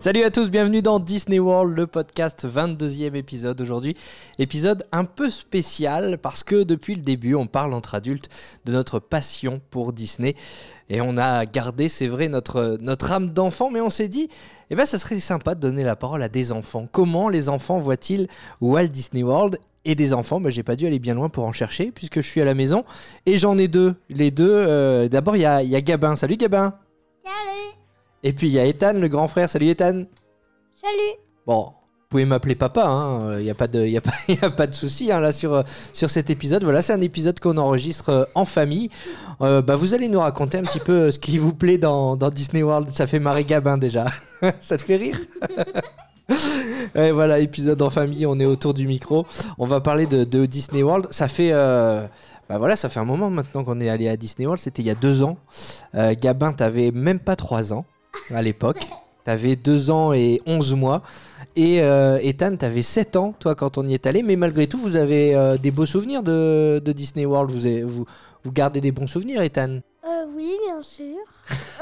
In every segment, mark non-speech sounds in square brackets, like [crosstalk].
Salut à tous, bienvenue dans Disney World, le podcast 22e épisode aujourd'hui. Épisode un peu spécial parce que depuis le début, on parle entre adultes de notre passion pour Disney. Et on a gardé, c'est vrai, notre, âme d'enfant, mais on s'est dit, eh ben, ça serait sympa de donner la parole à des enfants. Comment les enfants voient-ils Walt Disney World et des enfants, ben, j'ai pas dû aller bien loin pour en chercher, puisque je suis à la maison. Et j'en ai deux. Les deux, euh, d'abord, il y a, Gabin. Salut Gabin. Et puis il y a Ethan, le grand frère. Salut Ethan Salut. Bon, vous pouvez m'appeler papa, il n'y a pas de, y a pas, [laughs] y a pas de souci hein, là sur, euh, sur cet épisode. Voilà, c'est un épisode qu'on enregistre euh, en famille. Euh, bah, vous allez nous raconter un petit peu ce qui vous plaît dans, dans Disney World. Ça fait marrer Gabin déjà. [laughs] Ça te fait rire? [laughs] Et voilà, épisode en famille, on est autour du micro. On va parler de, de Disney World. Ça fait, euh, bah voilà, ça fait un moment maintenant qu'on est allé à Disney World. C'était il y a deux ans. Euh, Gabin, t'avais même pas trois ans [laughs] à l'époque. T'avais deux ans et onze mois. Et euh, Ethan, t'avais 7 ans, toi, quand on y est allé. Mais malgré tout, vous avez euh, des beaux souvenirs de, de Disney World. Vous, vous, vous gardez des bons souvenirs, Ethan Euh, oui, bien sûr.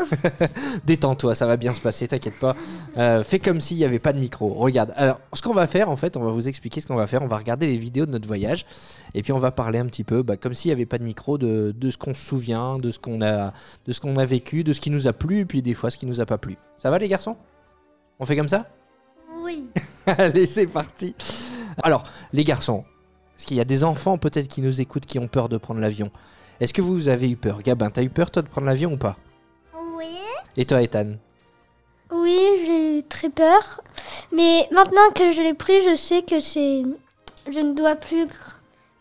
[laughs] Détends-toi, ça va bien se passer, t'inquiète pas. Euh, fais comme s'il n'y avait pas de micro. Regarde. Alors, ce qu'on va faire, en fait, on va vous expliquer ce qu'on va faire. On va regarder les vidéos de notre voyage. Et puis, on va parler un petit peu, bah, comme s'il n'y avait pas de micro, de, de ce qu'on se souvient, de ce qu'on a, de ce qu'on a vécu, de ce qui nous a plu, et puis des fois, ce qui nous a pas plu. Ça va, les garçons? On fait comme ça? Oui. [laughs] Allez, c'est parti. Alors, les garçons, parce qu'il y a des enfants peut-être qui nous écoutent qui ont peur de prendre l'avion. Est-ce que vous avez eu peur? Gabin, t'as eu peur toi de prendre l'avion ou pas? Oui. Et toi, Ethan? Oui, j'ai eu très peur. Mais maintenant que je l'ai pris, je sais que c'est. Je ne dois plus cr-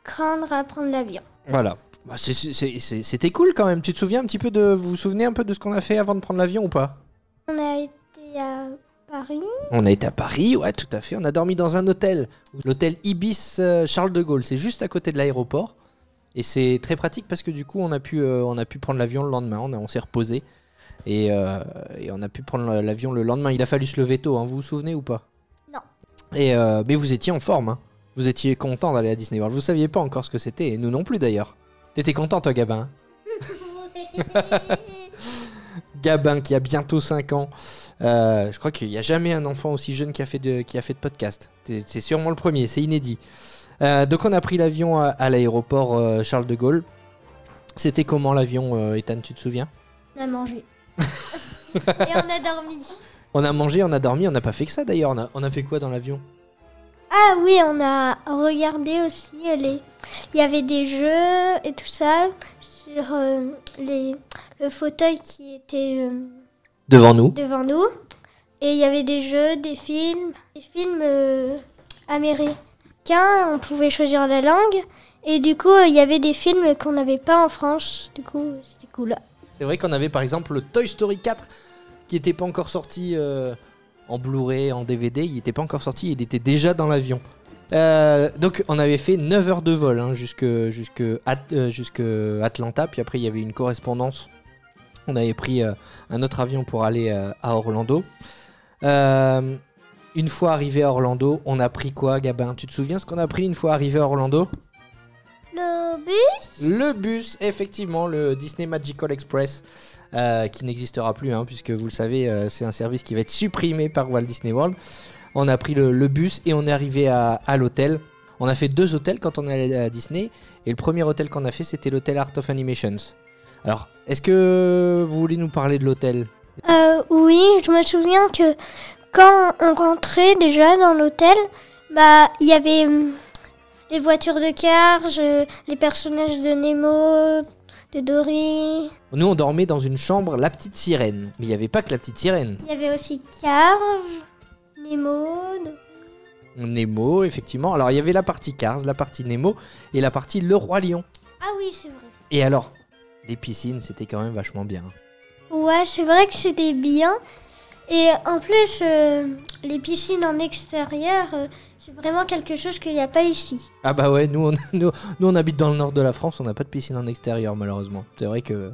craindre à prendre l'avion. Voilà. Bah, c'est- c'est- c'est- C'était cool quand même. Tu te souviens un petit peu de. Vous vous souvenez un peu de ce qu'on a fait avant de prendre l'avion ou pas? On a été à Paris. On a été à Paris, ouais, tout à fait. On a dormi dans un hôtel, l'hôtel Ibis euh, Charles de Gaulle. C'est juste à côté de l'aéroport. Et c'est très pratique parce que du coup, on a pu, euh, on a pu prendre l'avion le lendemain. On, a- on s'est reposé. Et, euh, et on a pu prendre l'avion le lendemain. Il a fallu se lever tôt, hein. vous vous souvenez ou pas? Non. Et, euh, mais vous étiez en forme. hein. Vous étiez content d'aller à Disney World. Vous saviez pas encore ce que c'était. Et nous non plus d'ailleurs. T'étais content, toi, Gabin [laughs] Gabin qui a bientôt 5 ans. Euh, je crois qu'il n'y a jamais un enfant aussi jeune qui a fait de, qui a fait de podcast. C'est sûrement le premier, c'est inédit. Euh, donc on a pris l'avion à, à l'aéroport euh, Charles de Gaulle. C'était comment l'avion, euh, Ethan, tu te souviens? On a mangé. Et on a dormi. [laughs] On a mangé, on a dormi, on n'a pas fait que ça d'ailleurs. On a, on a fait quoi dans l'avion? Ah oui, on a regardé aussi euh, les. Il y avait des jeux et tout ça sur euh, les... le fauteuil qui était euh, Devant nous. devant nous. Et il y avait des jeux, des films, des films euh, On pouvait choisir la langue. Et du coup, euh, il y avait des films qu'on n'avait pas en France. Du coup, c'était cool. C'est vrai qu'on avait par exemple le Toy Story 4 qui n'était pas encore sorti euh, en Blu-ray, en DVD. Il n'était pas encore sorti, il était déjà dans l'avion. Euh, donc on avait fait 9 heures de vol hein, jusque, jusque, jusque Atlanta. Puis après il y avait une correspondance. On avait pris un autre avion pour aller à Orlando. Une fois arrivé à Orlando, on a pris quoi Gabin? Tu te souviens ce qu'on a pris une fois arrivé à Orlando? Le bus? Le bus, effectivement, le Disney Magical Express, euh, qui n'existera plus, hein, puisque vous le savez, euh, c'est un service qui va être supprimé par Walt Disney World. On a pris le, le bus et on est arrivé à, à l'hôtel. On a fait deux hôtels quand on est allé à Disney, et le premier hôtel qu'on a fait, c'était l'hôtel Art of Animations. Alors, est-ce que vous voulez nous parler de l'hôtel? Euh, oui, je me souviens que quand on rentrait déjà dans l'hôtel, bah il y avait hum, les voitures de Carge, les personnages de Nemo, de Dory. Nous, on dormait dans une chambre, la petite sirène. Mais il n'y avait pas que la petite sirène. Il y avait aussi Carge, Nemo. Nemo, effectivement. Alors, il y avait la partie Cars, la partie Nemo et la partie Le Roi Lion. Ah oui, c'est vrai. Et alors, les piscines, c'était quand même vachement bien. Ouais, c'est vrai que c'était bien. Et en plus, euh, les piscines en extérieur, euh, c'est vraiment quelque chose qu'il n'y a pas ici. Ah bah ouais, nous on, [laughs] nous, nous, on habite dans le nord de la France, on n'a pas de piscine en extérieur malheureusement. C'est vrai que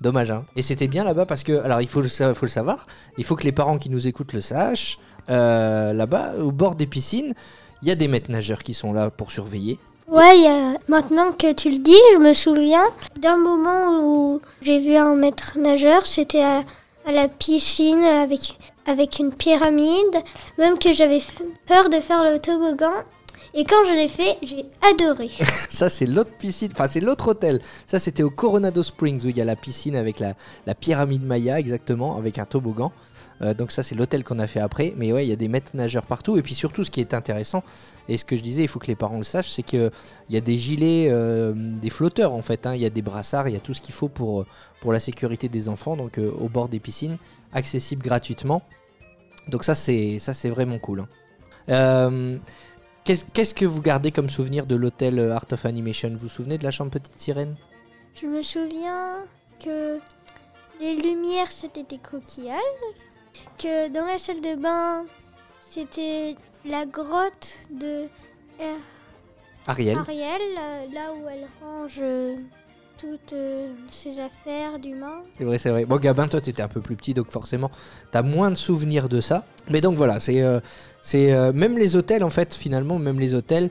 Dommage, hein. Et c'était bien là-bas parce que, alors il faut le, sa- faut le savoir, il faut que les parents qui nous écoutent le sachent. Euh, là-bas, au bord des piscines, il y a des maîtres nageurs qui sont là pour surveiller. Ouais, maintenant que tu le dis, je me souviens d'un moment où j'ai vu un maître nageur, c'était à, à la piscine avec, avec une pyramide, même que j'avais peur de faire le toboggan. Et quand je l'ai fait, j'ai adoré. [laughs] Ça, c'est l'autre piscine, enfin, c'est l'autre hôtel. Ça, c'était au Coronado Springs où il y a la piscine avec la pyramide Maya, exactement, avec un toboggan. Euh, donc, ça, c'est l'hôtel qu'on a fait après. Mais ouais, il y a des maîtres nageurs partout. Et puis, surtout, ce qui est intéressant, et ce que je disais, il faut que les parents le sachent, c'est qu'il y a des gilets, euh, des flotteurs, en fait. hein. Il y a des brassards, il y a tout ce qu'il faut pour, la sécurité des enfants. Donc, euh, au bord des piscines, accessible gratuitement. Donc, ça, c'est ça, c'est vraiment cool. hein. Qu'est- Qu'est-ce que vous gardez comme souvenir de l'hôtel Art of Animation? Vous vous souvenez de la chambre Petite Sirène? Je me souviens que les lumières, c'était des coquillages. Que dans la salle de bain, c'était la grotte de euh, Ariel Ariel, là, là où elle range euh, toutes euh, ses affaires d'humains. C'est vrai, c'est vrai. Bon, Gabin, toi, t'étais un peu plus petit, donc forcément, t'as moins de souvenirs de ça. Mais donc voilà, c'est, euh, c'est euh, même les hôtels, en fait, finalement, même les hôtels,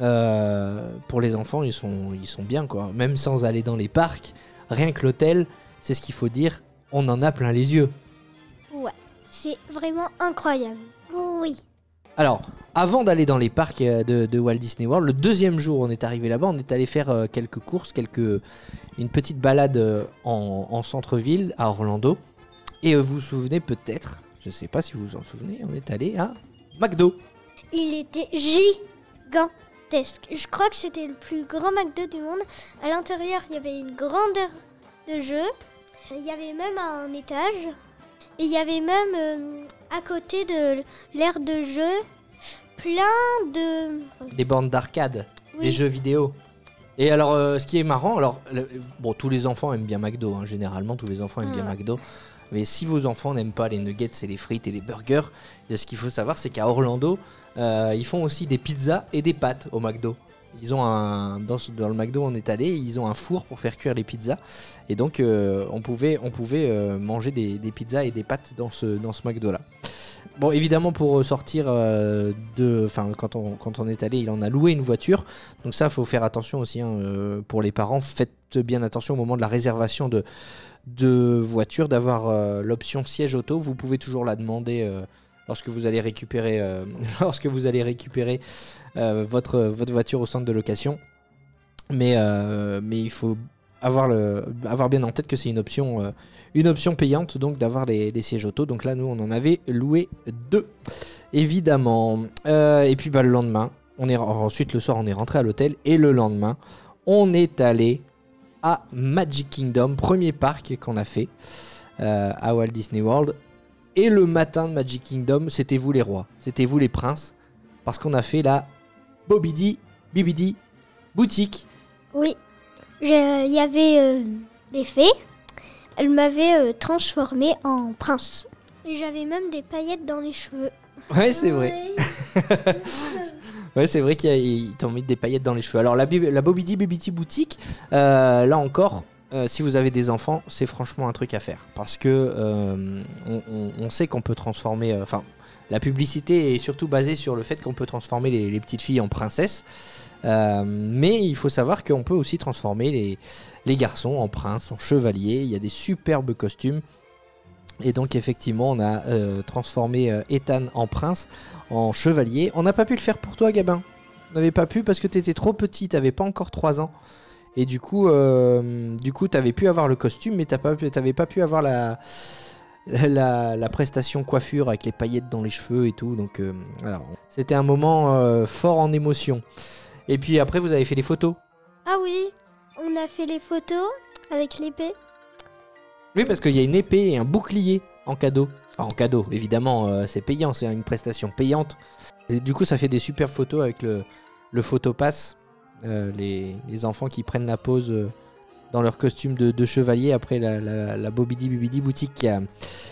euh, pour les enfants, ils sont, ils sont bien, quoi. Même sans aller dans les parcs, rien que l'hôtel, c'est ce qu'il faut dire, on en a plein les yeux. C'est vraiment incroyable. Oui. Alors, avant d'aller dans les parcs euh, de, de Walt Disney World, le deuxième jour, on est arrivé là-bas, on est allé faire euh, quelques courses, quelques, une petite balade euh, en, en centre-ville à Orlando. Et vous vous souvenez peut-être, je sais pas si vous vous en souvenez, on est allé à McDo. Il était gigantesque. Je crois que c'était le plus grand McDo du monde. À l'intérieur, il y avait une grande aire de jeu. Il y avait même un étage. Et il y avait même euh, à côté de l'aire de jeu plein de. Des bornes d'arcade, Oui. des jeux vidéo. Et alors, euh, ce qui est marrant, alors, le- bon, tous les enfants aiment bien McDo, hein, généralement, tous les enfants aiment bien Ouais. McDo. Mais si vos enfants n'aiment pas les nuggets et les frites et les burgers, et ce qu'il faut savoir, c'est qu'à Orlando, euh, ils font aussi des pizzas et des pâtes au McDo. Ils ont un dans, le McDo on est allé, ils ont un four pour faire cuire les pizzas et donc euh, on pouvait on pouvait euh, manger des, des pizzas et des pâtes dans ce dans ce McDo là. Bon évidemment pour sortir euh, de enfin quand on quand on est allé, il en a loué une voiture. Donc ça faut faire attention aussi hein, pour les parents, faites bien attention au moment de la réservation de de voiture d'avoir l'option siège auto, vous pouvez toujours la demander lorsque vous allez récupérer euh, [laughs] lorsque vous allez récupérer euh, votre, votre voiture au centre de location. Mais, euh, mais il faut avoir, le, avoir bien en tête que c'est une option, une option payante donc d'avoir les, sièges auto. Donc là, nous, on en avait loué deux, évidemment. Et puis bah, le lendemain, on est, ensuite le soir, on est rentré à l'hôtel. Et le lendemain, on est allé à Magic Kingdom, premier parc qu'on a fait à Walt Disney World. Et le matin de Magic Kingdom, c'était vous les rois, c'était vous les princes, parce qu'on a fait la Bobidi Bibidi boutique. Oui. Il y avait euh, les fées. Elles m'avaient euh, transformée en prince. Et j'avais même des paillettes dans les cheveux. Ouais, c'est vrai. [laughs] Ouais, c'est vrai qu'ils t'ont mis des paillettes dans les cheveux. Alors la Bobidi Bibidi boutique, euh, là encore, euh, si vous avez des enfants, c'est franchement un truc à faire. Parce que euh, on, sait qu'on peut transformer... euh, Enfin, la publicité est surtout basée sur le fait qu'on peut transformer les, petites filles en princesses. Mais il faut savoir qu'on peut aussi transformer les, garçons en princes, en chevaliers. Il y a des superbes costumes. Et donc effectivement, on a transformé Ethan en prince, en chevalier. On n'a pas pu le faire pour toi, Gabin. On n'avait pas pu parce que tu étais trop petit, tu n'avais pas encore 3 ans. Et du coup, euh, du coup, tu avais pu avoir le costume, mais tu n'avais pas pu avoir la, [laughs] la, la prestation coiffure avec les paillettes dans les cheveux et tout. Donc, euh, c'était un moment euh, fort en émotion. Et puis après, vous avez fait les photos. Ah oui, on a fait les photos avec l'épée. Oui, parce qu'il y a une épée et un bouclier en cadeau. Enfin, en cadeau, évidemment, euh, c'est payant, c'est une prestation payante. Et du coup, ça fait des super photos avec le, le photopass. Euh, les, enfants qui prennent la pose euh, dans leur costume de, chevalier après la, la, Bobidi boutique.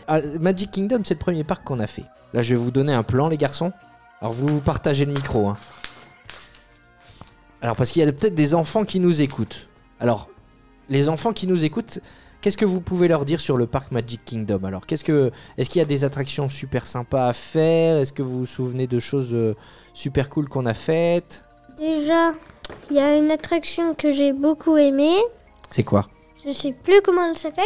Ah, Magic Kingdom, c'est le premier parc qu'on a fait. Là, je vais vous donner un plan, les garçons. Alors, vous partagez le micro. hein. Alors, parce qu'il y a peut-être des enfants qui nous écoutent. Alors, les enfants qui nous écoutent, Qu'est-ce que vous pouvez leur dire sur le parc Magic Kingdom? Alors, qu'est-ce que, est-ce qu'il y a des attractions super sympas à faire? Est-ce que vous vous souvenez de choses euh, super cool qu'on a faites? Déjà, il y a une attraction que j'ai beaucoup aimée. C'est quoi? Je sais plus comment elle s'appelle.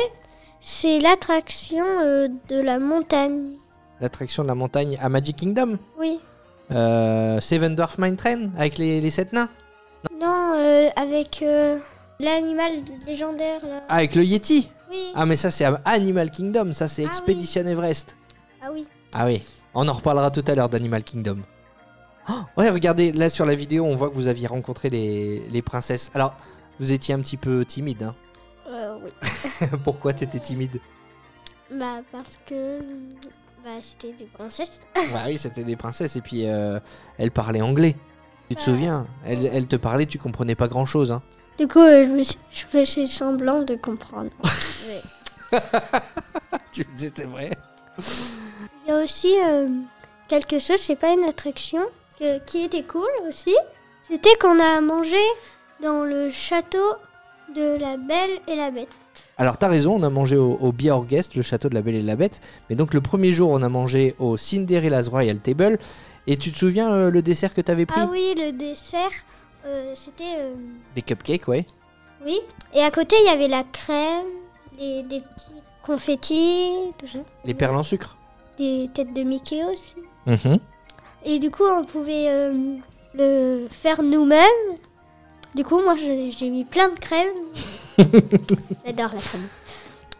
C'est l'attraction euh, de la montagne. L'attraction de la montagne à Magic Kingdom? Oui. Euh, Seven Dwarf Mine Train avec les, les sept nains? Non, euh, avec euh, l'animal légendaire là. Ah, avec le Yeti? Oui. Ah, mais ça, c'est Animal Kingdom. Ça, c'est Ah Expedition Everest. Ah oui. Ah oui, on en reparlera tout à l'heure d'Animal Kingdom. Oh, ouais, regardez, là sur la vidéo, on voit que vous aviez rencontré les, les princesses. Alors, vous étiez un petit peu timide. Hein. Euh, oui. [laughs] Pourquoi t'étais timide? Bah parce que bah c'était des princesses. [laughs] Bah oui, c'était des princesses et puis euh, elles parlaient anglais. Tu te souviens? Elles, elles te parlaient, tu comprenais pas grand chose. Hein. Du coup, euh, je, me suis- je faisais semblant de comprendre. [laughs] Tu me disais, vrai? Il y a aussi euh, quelque chose, c'est pas une attraction, que- qui était cool aussi. C'était qu'on a mangé dans le château de la Belle et la Bête. Alors t'as raison, on a mangé au, au le château de la Belle et la Bête. Mais donc le premier jour, on a mangé au Cinderella's Royal Table. Et tu te souviens euh, le dessert que t'avais pris? Ah oui, le dessert, euh, c'était... euh, Des cupcakes, ouais. oui. Et à côté, il y avait la crème, les- des petits confettis, tout ça. Les perles en sucre. Des têtes de Mickey aussi. Mhm. Et du coup, on pouvait euh, le faire nous-mêmes. Du coup, moi, j'ai mis plein de crème. [laughs] J'adore la crème.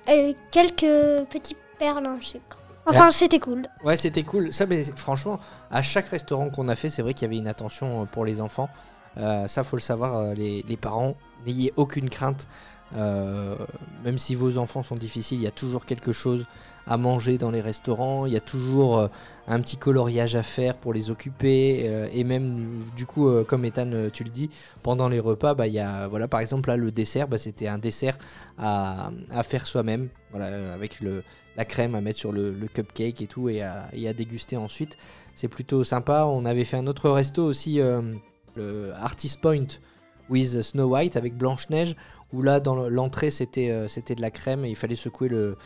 Et quelques petites perles en sucre. Enfin, c'était cool. Ouais, c'était cool. Ça, mais franchement, à chaque restaurant qu'on a fait, c'est vrai qu'il y avait une attention euh, pour les enfants. Euh, ça, faut le savoir, euh, les, les parents, n'ayez aucune crainte. Euh, même si vos enfants sont difficiles, il y a toujours quelque chose à manger dans les restaurants. Il y a toujours euh, un petit coloriage à faire pour les occuper. euh, et même, du coup, comme Ethan, tu le dis, pendant les repas, bah, il y a, voilà, par exemple, là, le dessert, bah, c'était un dessert à, faire soi-même, voilà, avec le, la crème à mettre sur le, cupcake et tout, et à, et à déguster ensuite. C'est plutôt sympa. On avait fait un autre resto aussi, le Artist Point with Snow White avec Blanche-Neige, où là, dans l'entrée, c'était euh, c'était de la crème et il fallait secouer le,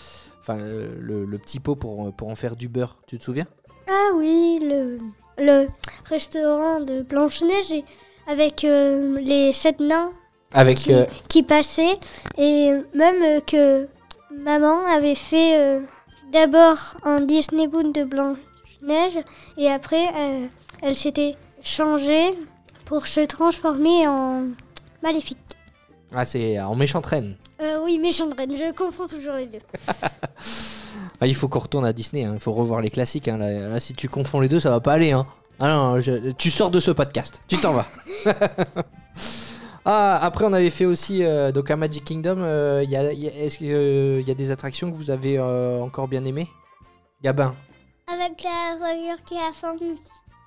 enfin, euh, le, le petit pot pour, pour en faire du beurre. Tu te souviens? Ah oui, le, le restaurant de Blanche-Neige avec euh, les sept nains Avec. qui, euh, qui passaient. Et même euh, que maman avait fait euh, d'abord un Disney Boon de Blanche-Neige et après euh, elle s'était changée pour se transformer en maléfique. Ah, c'est en méchante reine. Euh, oui, méchante reine, je confonds toujours les deux. [laughs] Ah, il faut qu'on retourne à Disney, hein. il faut revoir les classiques. hein. Là, là, si tu confonds les deux, ça va pas aller. Hein. Ah non, je- tu sors de ce podcast, tu t'en vas. [laughs] ah, après, on avait fait aussi, euh, donc à Magic Kingdom, euh, y a- il y a- est-ce qu'il y a des attractions que vous avez euh, encore bien aimées? Gabin Avec la voiture qui a fondu.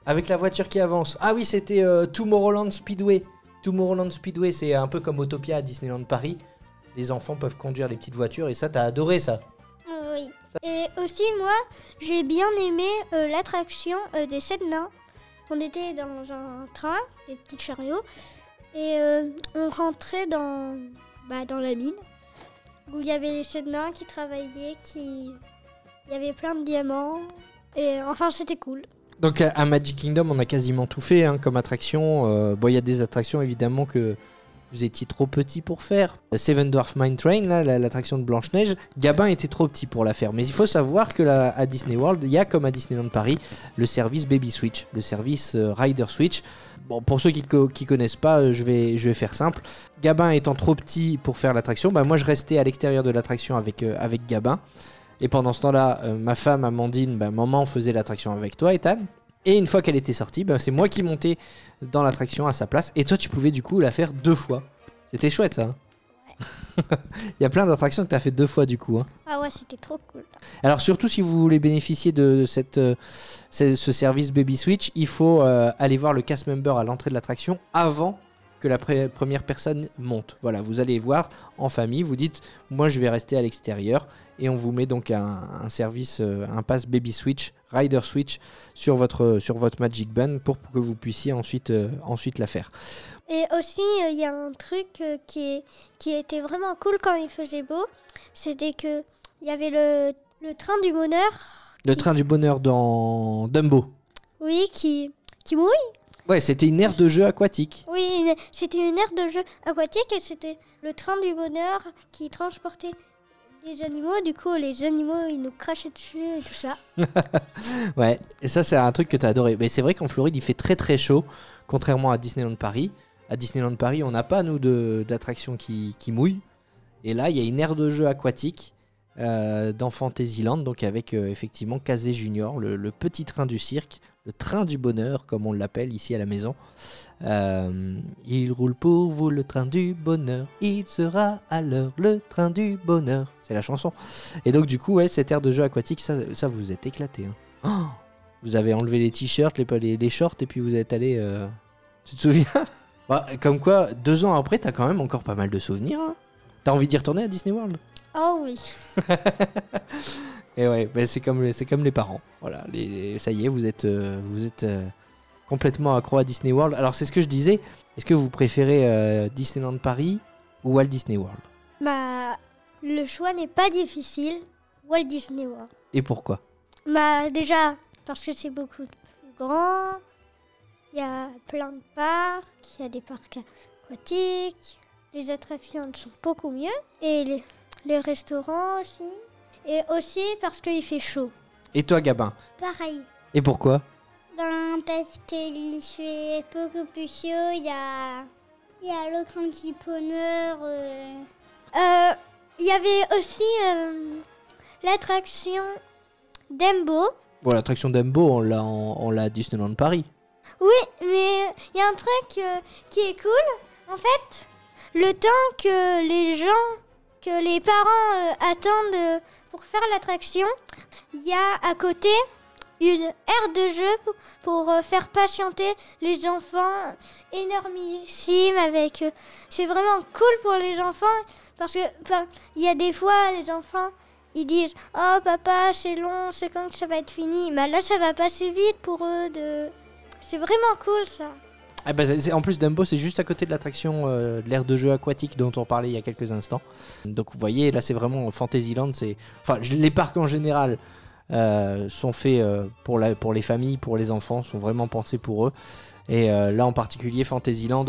Avec la voiture qui avance. Ah oui, c'était euh, Tomorrowland Speedway. Tomorrowland Speedway, c'est un peu comme Autopia à Disneyland Paris. Les enfants peuvent conduire les petites voitures et ça, t'as adoré ça. Oui. Et aussi, moi, j'ai bien aimé euh, l'attraction euh, des sept nains. On était dans un train, des petits chariots, et euh, on rentrait dans, bah, dans la mine, où il y avait les sept nains qui travaillaient, qui... il y avait plein de diamants, et enfin, c'était cool. Donc à, Magic Kingdom, on a quasiment tout fait hein, comme attraction. Euh, bon, il y a des attractions évidemment que vous étiez trop petit pour faire. Seven Dwarf Mine Train, là, la- l'attraction de Blanche-Neige, Gabin était trop petit pour la faire. Mais il faut savoir que là, à Disney World, il y a comme à Disneyland Paris le service Baby Switch, le service euh, Rider Switch. Bon, pour ceux qui ne connaissent pas, euh, je vais, faire simple. Gabin étant trop petit pour faire l'attraction, bah, moi je restais à l'extérieur de l'attraction avec Gabin. Et pendant ce temps-là, euh, ma femme Amandine, bah, maman faisait l'attraction avec toi, Ethan. Et une fois qu'elle était sortie, bah, c'est moi qui montais dans l'attraction à sa place. Et toi, tu pouvais du coup la faire deux fois. C'était chouette ça. hein [laughs] Il y a plein d'attractions que tu as fait deux fois du coup. hein. Ah ouais, c'était trop cool. Alors surtout si vous voulez bénéficier de cette, euh, ce, ce service Baby Switch, il faut euh, aller voir le cast member à l'entrée de l'attraction avant que la première personne monte. Voilà, vous allez voir en famille, vous dites moi je vais rester à l'extérieur et on vous met donc un, un service, euh, un pass Baby Switch Rider Switch sur votre, sur votre Magic Band pour que vous puissiez ensuite, euh, ensuite la faire. Et aussi, euh, il y a un truc euh, qui, est, qui était vraiment cool quand il faisait beau. C'était que il y avait le, le train du bonheur. Le qui- train du bonheur dans Dumbo. Oui, qui, qui mouille. Ouais, c'était une aire de jeu aquatique. Oui, c'était une aire de jeu aquatique et c'était le train du bonheur qui transportait des animaux. Du coup, les animaux, ils nous crachaient dessus et tout ça. [laughs] Ouais, et ça c'est un truc que tu as adoré. Mais c'est vrai qu'en Floride il fait très très chaud, contrairement à Disneyland Paris. À Disneyland Paris on n'a pas nous d'attractions qui, qui mouillent. Et là il y a une aire de jeu aquatique euh, dans Fantasyland, donc avec euh, effectivement Kazé Junior, le petit train du cirque, le train du bonheur comme on l'appelle ici à la maison. Euh, il roule pour vous le train du bonheur, il sera à l'heure le train du bonheur. C'est la chanson. Et donc du coup ouais cette aire de jeu aquatique ça, ça vous êtes éclaté. hein. Oh vous avez enlevé les t-shirts, les, les, les shorts et puis vous êtes allé. euh, Tu te souviens [laughs] Bah, Comme quoi, deux ans après, t'as quand même encore pas mal de souvenirs. hein. T'as envie d'y retourner à Disney World? Oh oui. [laughs] Et ouais, bah, c'est comme, c'est comme les parents. Voilà, les, ça y est, vous êtes, euh, vous êtes euh, complètement accro à Disney World. Alors c'est ce que je disais. Est-ce que vous préférez euh, Disneyland Paris ou Walt Disney World? Bah, le choix n'est pas difficile. Walt Disney World. Et pourquoi? Bah, déjà, parce que c'est beaucoup plus grand. Il y a plein de parcs. Il y a des parcs aquatiques. Les attractions sont beaucoup mieux. Et les, les restaurants aussi. Et aussi parce qu'il fait chaud. Et toi, Gabin Pareil. Et pourquoi Ben, parce qu'il fait beaucoup plus chaud. Il y a, il y a le grand petit bonheur. Euh, Il y avait aussi euh, l'attraction Dembo. Bon, l'attraction Dumbo, on l'a, en- on l'a à Disneyland Paris. Oui, mais il y a un truc euh, qui est cool. En fait, le temps que les gens, que les parents euh, attendent pour faire l'attraction, il y a à côté une aire de jeu pour, euh, faire patienter les enfants énormissime avec euh, c'est vraiment cool pour les enfants parce que il y a des fois les enfants ils disent oh papa c'est long c'est quand que ça va être fini mais là ça va passer vite pour eux de c'est vraiment cool ça Ah bah, en plus, Dumbo, c'est juste à côté de l'attraction euh, de l'aire de jeu aquatique dont on parlait il y a quelques instants. Donc vous voyez, là c'est vraiment Fantasyland. Enfin, les parcs en général euh, sont faits euh, pour, les familles, pour les enfants, sont vraiment pensés pour eux. Et là en particulier, Fantasyland,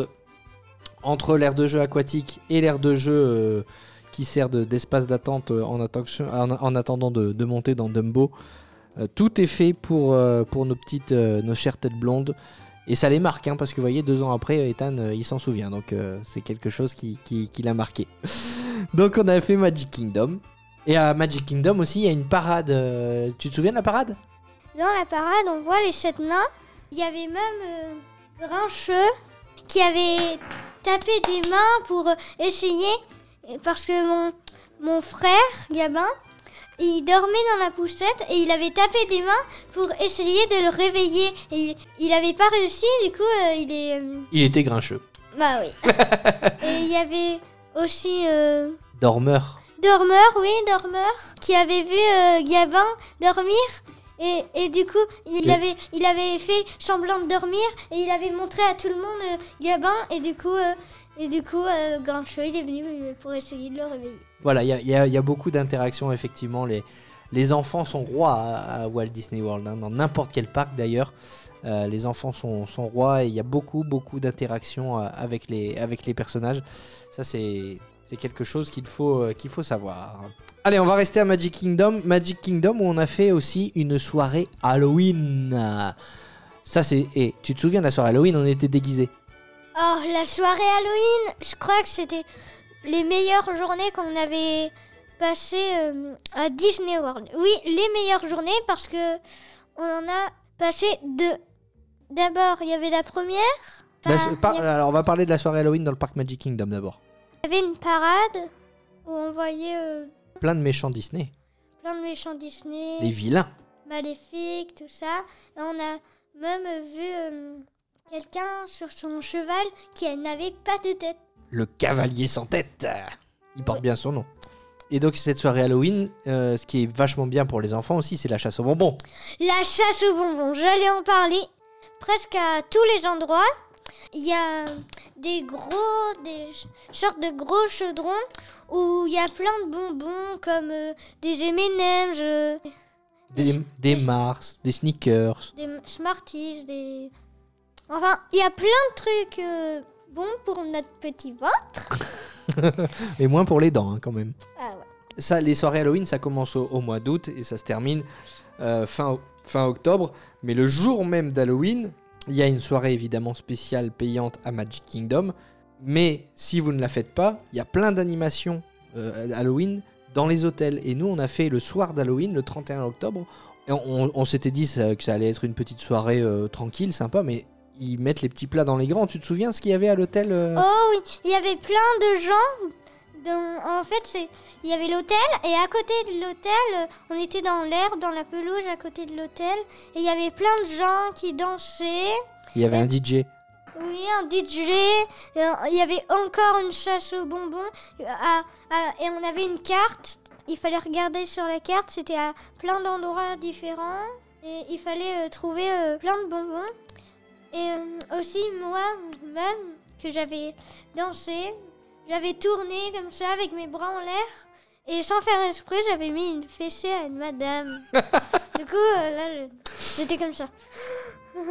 entre l'aire de jeu aquatique et l'aire de jeu qui sert de- d'espace d'attente en, attendant de, monter dans Dumbo, tout est fait pour, pour nos petites, nos chères têtes blondes. Et ça les marque, hein, parce que vous voyez, deux ans après, Ethan, euh, il s'en souvient. Donc euh, c'est quelque chose qui, qui, l'a marqué. [laughs] donc on a fait Magic Kingdom. Et à Magic Kingdom aussi, il y a une parade. euh, tu te souviens de la parade? Dans la parade on voit les sept nains il y avait même Grincheux qui avait tapé des mains pour essayer parce que mon frère Gabin il dormait dans la poussette et il avait tapé des mains pour essayer de le réveiller et il, il avait pas réussi du coup euh, il est euh, Il était grincheux. bah oui [laughs] et il y avait aussi euh, Dormeur. Dormeur, oui, Dormeur, qui avait vu euh, Gabin dormir. Et, et du coup, il avait, il avait fait semblant de dormir et il avait montré à tout le monde euh, Gabin. Et du coup, euh, et du coup euh, Grincheux, il est venu euh, pour essayer de le réveiller. Voilà, il y a, y y beaucoup d'interactions, effectivement. Les, les enfants sont rois à, à Walt Disney World, hein, dans n'importe quel parc d'ailleurs. Euh, les enfants sont, sont rois et il y a beaucoup, beaucoup d'interactions avec, les, avec les personnages. Ça, c'est c'est quelque chose qu'il faut, euh, qu'il faut savoir. Allez, on va rester à Magic Kingdom. Magic Kingdom où on a fait aussi une soirée Halloween. Ça, c'est. Et tu te souviens de la soirée Halloween? On était déguisés. Oh, la soirée Halloween, je crois que c'était les meilleures journées qu'on avait passées euh, à Disney World. Oui, les meilleures journées parce que on en a passé deux. D'abord, il y avait la première. La so- par- avait- Alors, on va parler de la soirée Halloween dans le parc Magic Kingdom d'abord. Il y avait une parade où on voyait euh, Plein de méchants Disney. plein de méchants Disney, Les vilains. maléfiques, tout ça. Et on a même vu euh, quelqu'un sur son cheval qui n'avait pas de tête. Le cavalier sans tête. Il porte bien son nom. Et donc cette soirée Halloween, euh, ce qui est vachement bien pour les enfants aussi, c'est la chasse aux bonbons. La chasse aux bonbons, j'allais en parler. Presque à tous les endroits, il y a des gros, des sortes de gros chaudrons où il y a plein de bonbons comme euh, des M&M's, euh, Des, des Mars, des sneakers. des Smarties, des... Enfin, il y a plein de trucs euh, bons pour notre petit ventre. [laughs] Et moins pour les dents hein, quand même. Ah ouais. Ça, les soirées Halloween, ça commence au, au mois d'août et ça se termine fin, fin octobre. Mais le jour même d'Halloween, il y a une soirée évidemment spéciale payante à Magic Kingdom. Mais si vous ne la faites pas, il y a plein d'animations euh, Halloween dans les hôtels. Et nous, on a fait le soir d'Halloween, le 31 octobre. On s'était dit ça- que ça allait être une petite soirée euh, tranquille, sympa, mais ils mettent les petits plats dans les grands. Tu te souviens ce qu'il y avait à l'hôtel euh? Oh oui, il y avait plein de gens. Dont- en fait, il y avait l'hôtel et à côté de l'hôtel, on était dans l'herbe, dans la pelouse à côté de l'hôtel et il y avait plein de gens qui dansaient. Il y avait un DJ. Oui, un DJ. euh, Il y avait encore une chasse aux bonbons euh, à- à- et on avait une carte. Il fallait regarder sur la carte. C'était à plein d'endroits différents et il fallait euh, trouver euh, plein de bonbons. Et euh, aussi moi-même que j'avais dansé, j'avais tourné comme ça avec mes bras en l'air. Et sans faire exprès, j'avais mis une fessée à une madame. [laughs] du coup, euh, là, je- j'étais comme ça.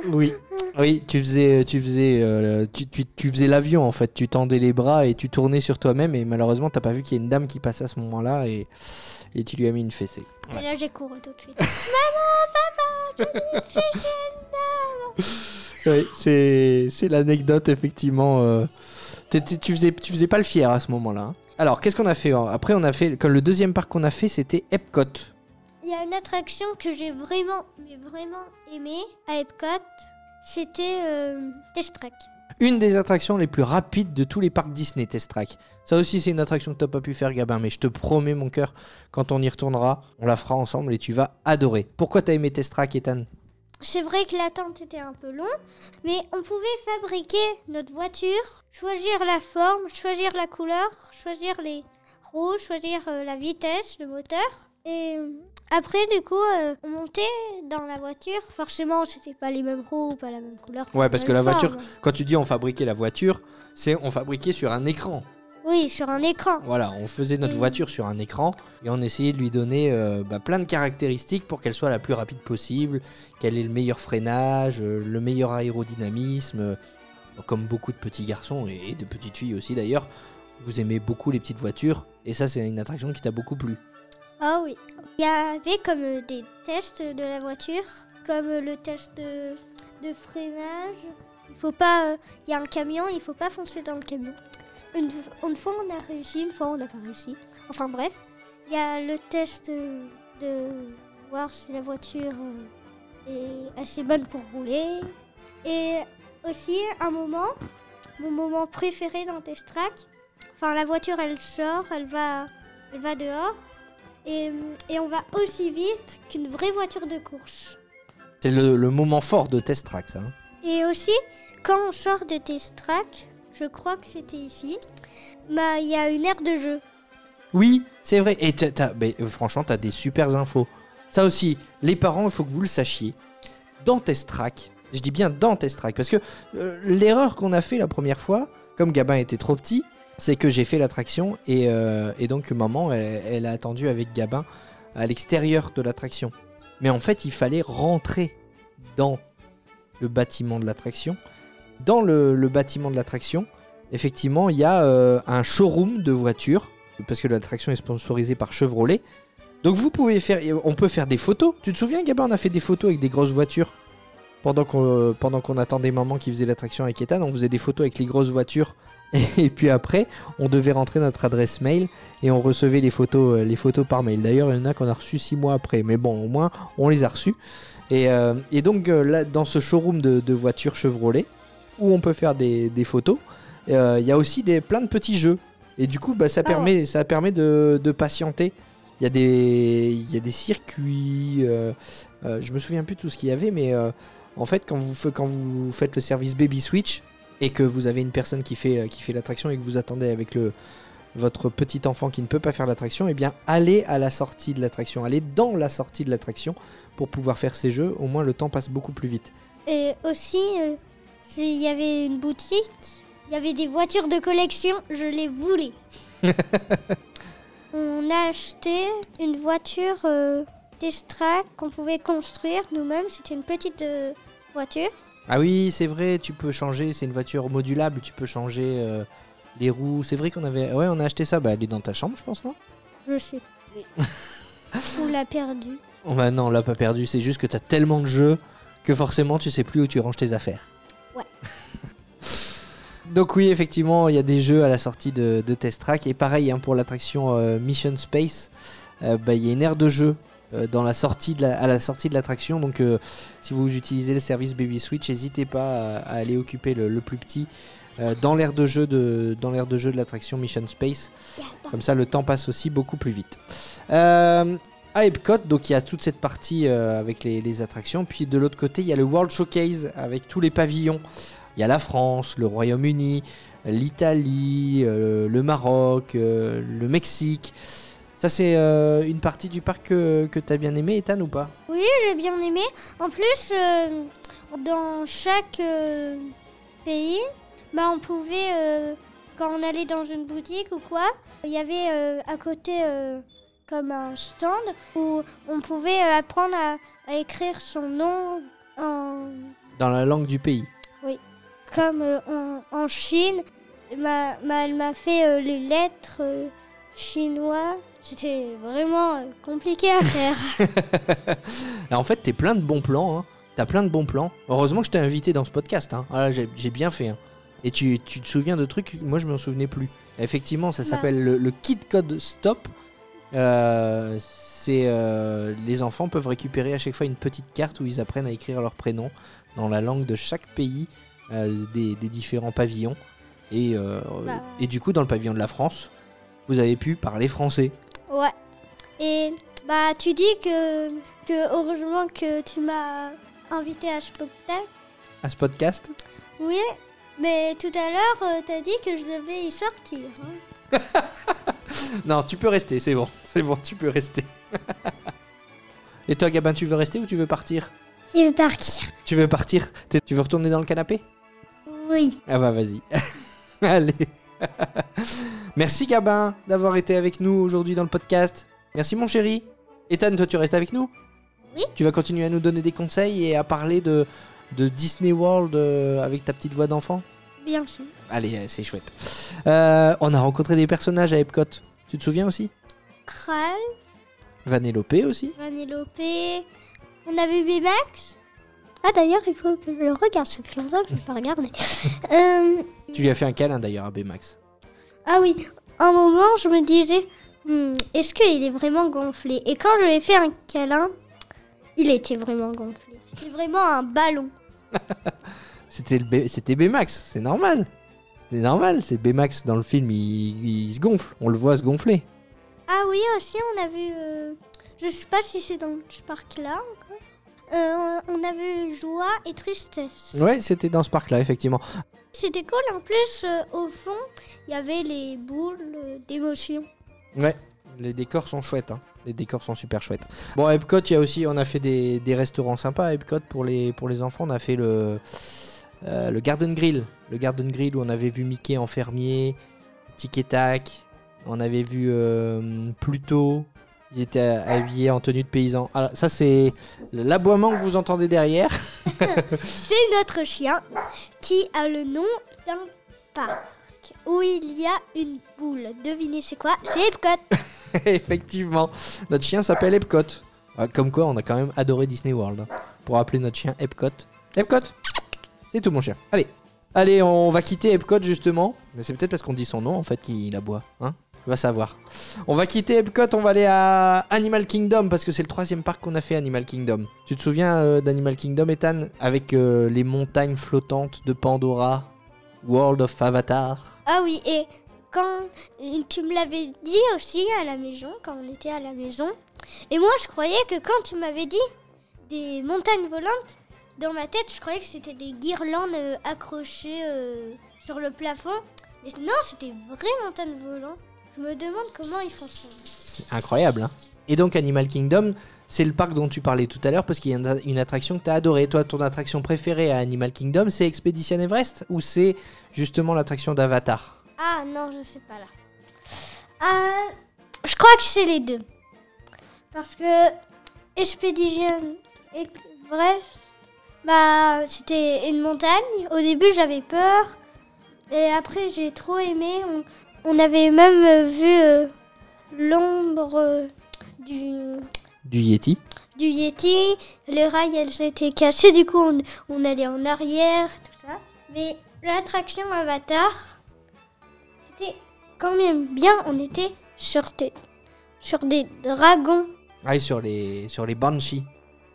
Oui, oui, tu faisais, tu faisais, euh, tu, tu- tu faisais l'avion en fait. Tu tendais les bras et tu tournais sur toi-même et malheureusement t'as pas vu qu'il y a une dame qui passait à ce moment-là et, et tu lui as mis une fessée. Ouais. Et là, j'ai couru tout de suite. Oui, c'est, c'est l'anecdote effectivement. euh, tu faisais, tu faisais pas le fier à ce moment-là. hein. Alors qu'est-ce qu'on a fait Après on a fait, comme le deuxième parc qu'on a fait, c'était Epcot. Il y a une attraction que j'ai vraiment, mais vraiment aimée à Epcot. C'était euh, Test Track. Une des attractions les plus rapides de tous les parcs Disney, Test Track. Ça aussi, c'est une attraction que t'as pas pu faire, Gabin, mais je te promets, mon cœur, quand on y retournera, on la fera ensemble et tu vas adorer. Pourquoi t'as aimé Test Track, Ethan? C'est vrai que l'attente était un peu longue, mais on pouvait fabriquer notre voiture, choisir la forme, choisir la couleur, choisir les roues, choisir euh, la vitesse, le moteur. Et euh, après, du coup, euh, on montait dans la voiture. Forcément, c'était pas les mêmes roues, pas la même couleur. Ouais, parce que la voiture, quand tu dis on fabriquait la voiture, c'est on fabriquait sur un écran. Oui, sur un écran. Voilà, on faisait notre voiture sur un écran et on essayait de lui donner euh, bah, plein de caractéristiques pour qu'elle soit la plus rapide possible, qu'elle ait le meilleur freinage, euh, le meilleur aérodynamisme. euh, comme beaucoup de petits garçons et, de petites filles aussi d'ailleurs, vous aimez beaucoup les petites voitures et ça c'est une attraction qui t'a beaucoup plu. Ah oui. Il y avait comme des tests de la voiture, comme le test de, de freinage. Il faut pas. euh, Il y a un camion, il faut pas foncer dans le camion. Une, fois on a réussi, une fois on n'a pas réussi. Enfin bref, il y a le test de voir si la voiture euh, est assez bonne pour rouler. Et aussi un moment, mon moment préféré dans Test Track. Enfin la voiture elle sort, elle va, elle va dehors. Et, et on va aussi vite qu'une vraie voiture de course. C'est le, le moment fort de Test Track ça. hein? Et aussi, quand on sort de Test Track, je crois que c'était ici, bah il y a une aire de jeu. Oui, c'est vrai. Et t'as- t'as- euh, franchement, t'as des super infos. Ça aussi, les parents, il faut que vous le sachiez. Dans Test Track, je dis bien dans Test Track, parce que euh, l'erreur qu'on a fait la première fois, comme Gabin était trop petit, c'est que j'ai fait l'attraction et, euh, donc maman, elle a attendu avec Gabin à l'extérieur de l'attraction. Mais en fait, il fallait rentrer dans le bâtiment de l'attraction. Dans le, bâtiment de l'attraction, effectivement, il y a euh, un showroom de voitures parce que l'attraction est sponsorisée par Chevrolet. Donc vous pouvez faire, on peut faire des photos. Tu te souviens, Gabin, on a fait des photos avec des grosses voitures pendant qu'on euh, attendait maman qui faisait l'attraction avec Ethan. On faisait des photos avec les grosses voitures. [laughs] Et puis après, on devait rentrer notre adresse mail et on recevait les photos, euh, les photos par mail. D'ailleurs, il y en a qu'on a reçu six mois après, mais bon, au moins, on les a reçus. Et, donc là, dans ce showroom de voitures Chevrolet, où on peut faire des, des photos, euh, il y a aussi des, plein de petits jeux. Et du coup, bah, ça, Ah. permet, ça permet de, de patienter. Il y, a des, y a des circuits. euh, euh, je me souviens plus de tout ce qu'il y avait, mais en fait, quand vous, quand vous faites le service Baby Switch et que vous avez une personne qui fait, qui fait l'attraction et que vous attendez avec le, votre petit enfant qui ne peut pas faire l'attraction, eh bien allez à la sortie de l'attraction, allez dans la sortie de l'attraction pour pouvoir faire ces jeux. Au moins le temps passe beaucoup plus vite. Et aussi, il y avait une boutique, il y avait des voitures de collection, je les voulais. [laughs] On a acheté une voiture euh, qu'on pouvait construire nous-mêmes. C'était une petite euh, voiture. Ah oui, c'est vrai, tu peux changer, c'est une voiture modulable, tu peux changer euh, les roues. C'est vrai qu'on avait, ouais, on a acheté ça. Bah, elle est dans ta chambre, je pense, non? Je sais plus. [laughs] On l'a perdue. Oh, bah non, on l'a pas perdu. C'est juste que t'as tellement de jeux que forcément, tu sais plus où tu ranges tes affaires. Ouais. [laughs] Donc oui, effectivement, il y a des jeux à la sortie de, de Test Track. Et pareil, hein, pour l'attraction euh, Mission Space, euh, bah, il y a une aire de jeu euh, dans la sortie de la- à la sortie de l'attraction. Donc si vous utilisez le service Baby Switch, n'hésitez pas à, à aller occuper le, le plus petit dans l'aire de jeu de dans l'aire de jeu de l'attraction Mission Space. Comme ça, le temps passe aussi beaucoup plus vite. À Epcot, donc il y a toute cette partie euh, avec les, attractions. Puis de l'autre côté, il y a le World Showcase avec tous les pavillons. Il y a la France, le Royaume-Uni, l'Italie, euh, le Maroc, euh, le Mexique. Ça, c'est une partie du parc que, que tu as bien aimé, Ethan, ou pas? Oui, j'ai bien aimé. En plus, dans chaque pays, bah, on pouvait, quand on allait dans une boutique ou quoi, il y avait à côté comme un stand où on pouvait euh, apprendre à, à écrire son nom en, Dans la langue du pays. comme euh, en, en Chine. Ma- ma- elle m'a fait euh, les lettres euh, chinois. C'était vraiment euh, compliqué à faire. [laughs] En fait, t'es plein de bons plans. Hein. T'as plein de bons plans. Heureusement que je t'ai invité dans ce podcast. Hein. Ah, j'ai bien fait. hein. Et tu, tu te souviens de trucs, moi je m'en souvenais plus. Effectivement, ça Bah. s'appelle le, le Kid Code Stop. Euh, c'est euh, les enfants peuvent récupérer à chaque fois une petite carte où ils apprennent à écrire leur prénom dans la langue de chaque pays euh, des, des différents pavillons. Et, Bah. et du coup, dans le pavillon de la France, vous avez pu parler français. Ouais. Et bah tu dis que, que heureusement que tu m'as invité à ce spectacle. À ce podcast? Oui, mais tout à l'heure euh, t'as dit que je devais y sortir. hein. [laughs] Non, tu peux rester, c'est bon. C'est bon, tu peux rester. [laughs] Et toi, Gabin, tu veux rester ou tu veux partir? Je vais partir. Tu veux partir? T'es- Tu veux retourner dans le canapé? Oui. Ah bah vas-y. [laughs] Allez. Merci Gabin d'avoir été avec nous aujourd'hui dans le podcast. Merci mon chéri. Ethan, toi tu restes avec nous? Oui. Tu vas continuer à nous donner des conseils et à parler de, de Disney World euh, avec ta petite voix d'enfant? Bien sûr. Allez, euh, c'est chouette. Euh, on a rencontré des personnages à Epcot. Tu te souviens aussi? Kral, Vanellope aussi Vanellope. On a vu Bimax. Ah d'ailleurs il faut que je le regarde, ça fait longtemps que je ne l'ai pas regardé. [laughs] Euh, Tu lui as fait un câlin d'ailleurs à Baymax. Ah oui, un moment, je me disais, Hmm, est-ce qu'il est vraiment gonflé? Et quand je lui ai fait un câlin, il était vraiment gonflé. C'était vraiment un ballon. [laughs] C'était le B- Baymax, c'est normal. C'est normal, c'est Baymax dans le film, il, il se gonfle. On le voit se gonfler. Ah oui, aussi, on a vu. euh, je sais pas si c'est dans ce parc-là encore. Euh, on a vu joie et tristesse. Ouais, c'était dans ce parc-là, effectivement. C'était cool. En plus, euh, au fond, il y avait les boules euh, d'émotion. Ouais, les décors sont chouettes. hein. Les décors sont super chouettes. Bon, à Epcot, il y a aussi, on a fait des, des restaurants sympas à Epcot pour les, pour les enfants. On a fait le, euh, le Garden Grill. Le Garden Grill où on avait vu Mickey en fermier, Tic et Tac. On avait vu euh, Pluto. Ils étaient habillés en tenue de paysan. Alors, ça, c'est l'aboiement que vous entendez derrière. [laughs] C'est notre chien qui a le nom d'un parc où il y a une boule. Devinez c'est quoi? C'est Epcot. [laughs] Effectivement, notre chien s'appelle Epcot. Ah, Comme quoi, on a quand même adoré Disney World. Pour appeler notre chien Epcot. Epcot C'est tout, mon chien. Allez. Allez, on va quitter Epcot justement. C'est peut-être parce qu'on dit son nom en fait qu'il aboie. Hein Va savoir. On va quitter Epcot, on va aller à Animal Kingdom parce que c'est le troisième parc qu'on a fait Animal Kingdom. Tu te souviens euh, d'Animal Kingdom, Ethan? Avec euh, les montagnes flottantes de Pandora, World of Avatar. Ah oui, et quand tu me l'avais dit aussi à la maison, quand on était à la maison, et moi je croyais que quand tu m'avais dit des montagnes volantes, dans ma tête je croyais que c'était des guirlandes euh, accrochées euh, sur le plafond. Mais non, c'était vraies montagnes volantes. Je me demande comment ils font ça. C'est incroyable. Hein et donc Animal Kingdom, c'est le parc dont tu parlais tout à l'heure parce qu'il y a une, une attraction que tu as adorée. Toi, ton attraction préférée à Animal Kingdom, c'est Expedition Everest ou c'est justement l'attraction d'Avatar? Ah non, je sais pas là. Ah, je crois que c'est les deux. Parce que Expedition Everest, bah, c'était une montagne. Au début, j'avais peur. Et après, j'ai trop aimé. On, on avait même euh, vu euh, l'ombre euh, du, Du Yeti du Yeti. Les rails, elles étaient cassées. Du coup, on, on allait en arrière, tout ça. Mais l'attraction Avatar, c'était quand même bien. On était sur des, sur des dragons. Ah, et sur les, sur les Banshees.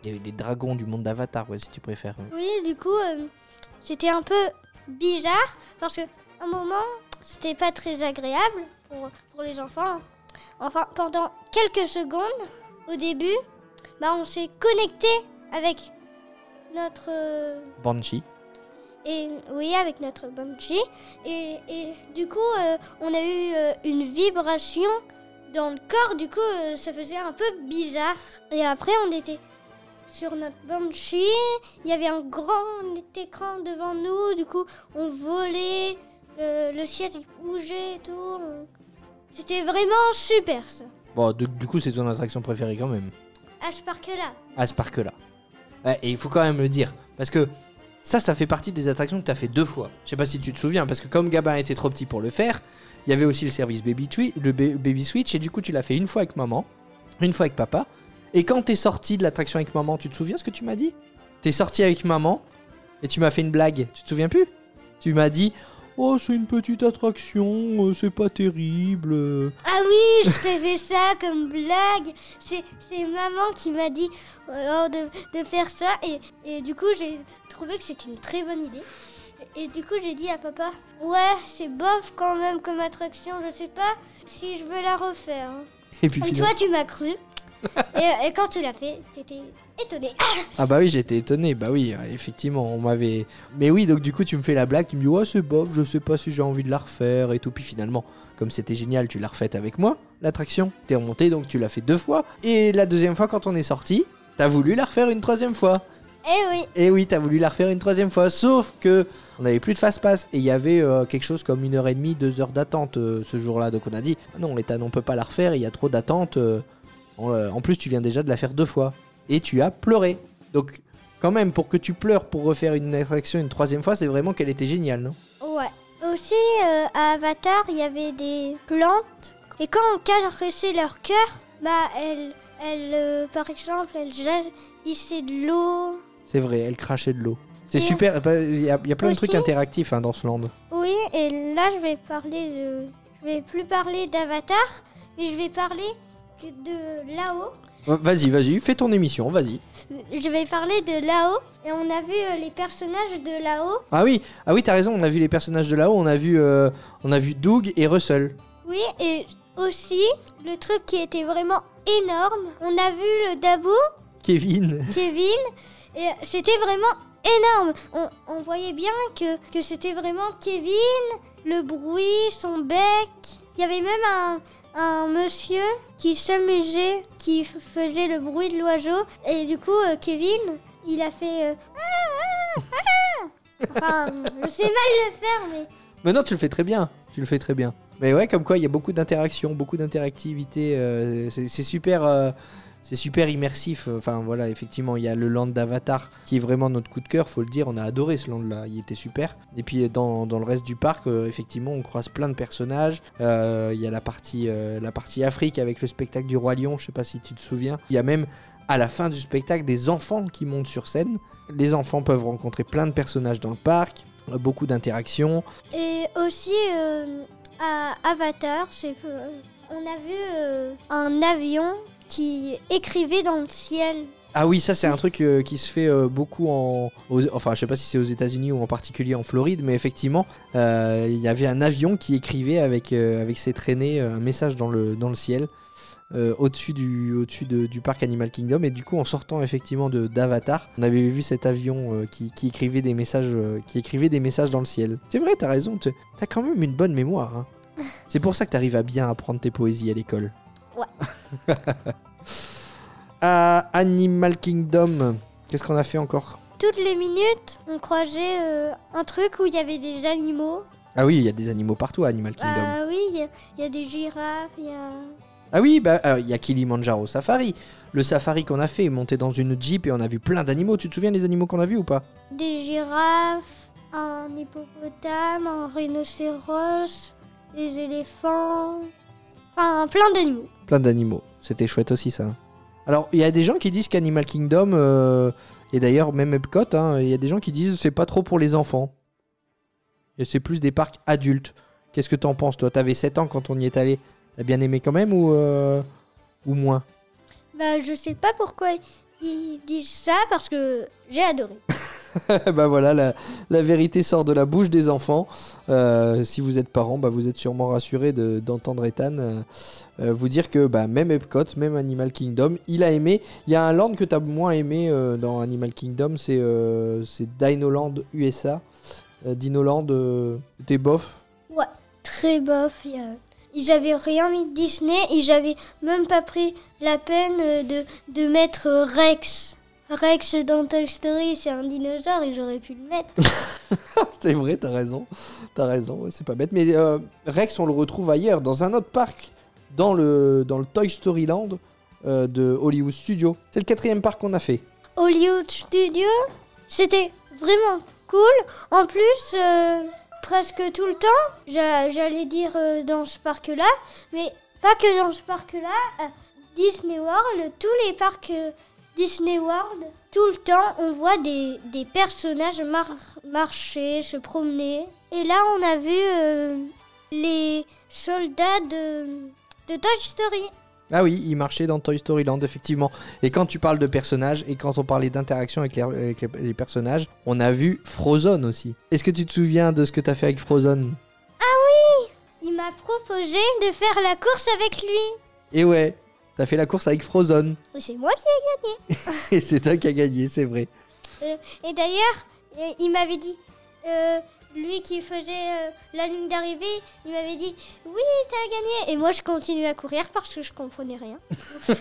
Les, les dragons du monde d'Avatar, ouais, si tu préfères. Oui, du coup, euh, c'était un peu bizarre parce que un moment, c'était pas très agréable pour, pour les enfants. Enfin, pendant quelques secondes, au début, bah, on s'est connecté avec notre euh, Banshee. et oui, avec notre Banshee. Et, et du coup, euh, on a eu euh, une vibration dans le corps. Du coup, ça faisait un peu bizarre. Et après, on était sur notre Banshee. Il y avait un grand écran devant nous. Du coup, on volait. Le, le il bougeait et tout. C'était vraiment super ça. Bon, du, du coup, c'est ton attraction préférée quand même. À ce parc-là. à ce parc-là. Ouais, et il faut quand même le dire, parce que ça, ça fait partie des attractions que tu as fait deux fois. Je sais pas si tu te souviens, parce que comme Gabin était trop petit pour le faire, il y avait aussi le service Baby, le ba- baby Switch, et du coup, tu l'as fait une fois avec maman, une fois avec papa. Et quand t'es sorti de l'attraction avec maman, tu te souviens ce que tu m'as dit? T'es sorti avec maman, et tu m'as fait une blague, tu te souviens plus? Tu m'as dit Oh, c'est une petite attraction, euh, c'est pas terrible. euh. Ah oui, je t'ai fait ça comme blague. C'est c'est maman qui m'a dit euh, de, de faire ça. Et, et du coup, j'ai trouvé que c'était une très bonne idée. Et, et du coup, j'ai dit à papa Ouais, c'est bof quand même comme attraction. Je sais pas si je veux la refaire. hein. Et puis Et finalement- toi, tu m'as cru. [laughs] et, et quand tu l'as fait, t'étais étonné. [laughs] Ah bah oui, j'étais étonné. Bah oui, effectivement, on m'avait. Mais oui, donc du coup, tu me fais la blague, tu me dis ouais, c'est bof, je sais pas si j'ai envie de la refaire et tout. Puis finalement, comme c'était génial, tu l'as refaite avec moi, l'attraction. T'es remonté, donc tu l'as fait deux fois. Et la deuxième fois, quand on est sorti, t'as voulu la refaire une troisième fois. Eh oui, Et oui, t'as voulu la refaire une troisième fois. Sauf que on avait plus de fast-pass et il y avait euh, quelque chose comme une heure et demie, deux heures d'attente euh, ce jour-là. Donc on a dit Ah non, l'état, on peut pas la refaire. Il y a trop d'attente. euh, en, euh, en plus, tu viens déjà de la faire deux fois et tu as pleuré. Donc quand même, pour que tu pleures pour refaire une attraction une troisième fois, c'est vraiment qu'elle était géniale, non? Ouais. Aussi, euh, à Avatar, il y avait des plantes. Et quand on caressait leur cœur, bah, elles, elles euh, par exemple, elles jaillissaient de l'eau. C'est vrai, elle crachait de l'eau. C'est Et- super. bah, Il y, a il y a plein de Aussi- trucs interactifs hein, dans ce land. Oui, et là, je vais parler de. Je vais plus parler d'Avatar, mais je vais parler de là-haut. Euh, Vas-y, vas-y, fais ton émission, vas-y. Je vais parler de là-haut, et on a vu euh, les personnages de là-haut. Ah oui, ah oui, t'as raison. On a vu les personnages de là-haut. On a vu, euh, on a vu Doug et Russell. Oui, et aussi, le truc qui était vraiment énorme, on a vu le Dabou, Kevin. Kevin, et c'était vraiment énorme. On, on voyait bien que, que c'était vraiment Kevin, le bruit, son bec. Il y avait même un, un monsieur qui s'amusait, qui faisait le bruit de l'oiseau. Et du coup, euh, Kevin, il a fait... euh. [laughs] Enfin, je sais mal le faire, mais... Mais non, tu le fais très bien. Tu le fais très bien. Mais ouais, comme quoi, il y a beaucoup d'interactions, beaucoup d'interactivité. euh, c'est super, c'est super immersif. Enfin voilà, effectivement, il y a le land d'Avatar qui est vraiment notre coup de cœur. Faut le dire, on a adoré ce land-là. Il était super. Et puis dans, le reste du parc, euh, effectivement, on croise plein de personnages. Euh, Il y a la partie, euh, la partie Afrique avec le spectacle du roi lion. Je sais pas si tu te souviens. Il y a même à la fin du spectacle des enfants qui montent sur scène. Les enfants peuvent rencontrer plein de personnages dans le parc. euh, Beaucoup d'interactions. Et aussi, euh, à Avatar, euh, on a vu euh, un avion qui écrivait dans le ciel. Ah oui, ça c'est un truc euh, qui se fait euh, beaucoup en... aux- enfin, je sais pas si c'est aux États-Unis ou en particulier en Floride, mais effectivement, euh, il y avait un avion qui écrivait avec, avec ses traînées un message dans le, dans le ciel. au-dessus du, au-dessus de- du parc Animal Kingdom et du coup en sortant effectivement de d'Avatar on avait vu cet avion qui, qui écrivait des messages qui écrivait des messages dans le ciel c'est vrai t'as raison t'as quand même une bonne mémoire hein. [laughs] C'est pour ça que tu arrives à bien apprendre tes poésies à l'école. Ouais. [laughs] à Animal Kingdom, qu'est-ce qu'on a fait encore Toutes les minutes, on croisait euh, un truc où il y avait des animaux. Ah oui, il y a des animaux partout à Animal Kingdom. Ah oui, il y a- il y, a des girafes, il y a... Ah oui, bah euh, il y a Kilimanjaro Safari. Le safari qu'on a fait, monter dans une jeep et on a vu plein d'animaux. Tu te souviens des animaux qu'on a vus ou pas? Des girafes, un hippopotame, un rhinocéros, des éléphants, enfin plein d'animaux. Plein d'animaux. C'était chouette aussi ça. Alors, il y a des gens qui disent qu'Animal Kingdom, euh, et d'ailleurs même Epcot, hein, il y a des gens qui disent que c'est pas trop pour les enfants. Et c'est plus des parcs adultes. Qu'est-ce que t'en penses toi? T'avais 7 ans quand on y est allé. T'as bien aimé quand même ou, euh, ou moins? Bah je sais pas pourquoi ils disent ça parce que j'ai adoré. [laughs] [laughs] bah voilà, la, vérité sort de la bouche des enfants. Euh, si vous êtes parents, bah vous êtes sûrement rassurés de- d'entendre Ethan euh, euh, vous dire que bah, même Epcot, même Animal Kingdom, il a aimé. Il y a un land que tu as moins aimé dans Animal Kingdom, c'est Dinoland USA. Dinoland, t'es bof? Très bof. J'avais rien mis de Disney et j'avais même pas pris la peine de, de mettre Rex. Rex dans Toy Story, c'est un dinosaure et j'aurais pu le mettre. [laughs] C'est vrai, t'as raison. T'as raison, c'est pas bête. Mais euh, Rex, on le retrouve ailleurs, dans un autre parc, dans le, dans le Toy Story Land euh, de Hollywood Studios. C'est le quatrième parc qu'on a fait. Hollywood Studio, c'était vraiment cool. En plus, euh, presque tout le temps, j'a- j'allais dire dans ce parc-là, mais pas que dans ce parc-là, Disney World, tous les parcs Disney World, tout le temps, on voit des, des personnages mar- marcher, se promener. Et là, on a vu euh, les soldats de, de Toy Story. Ah oui, il marchait dans Toy Story Land, effectivement. Et quand tu parles de personnages, et quand on parlait d'interaction avec, les, avec les- personnages, on a vu Frozen aussi. Est-ce que tu te souviens de ce que t'as fait avec Frozen? Il m'a proposé de faire la course avec lui. Et ouais, t'as fait la course avec Frozen. C'est moi qui [laughs] Et c'est toi qui as gagné, c'est vrai. Euh, et d'ailleurs, euh, il m'avait dit, euh, lui qui faisait euh, la ligne d'arrivée, il m'avait dit oui, t'as gagné. Et moi, je continuais à courir parce que je comprenais rien. [laughs]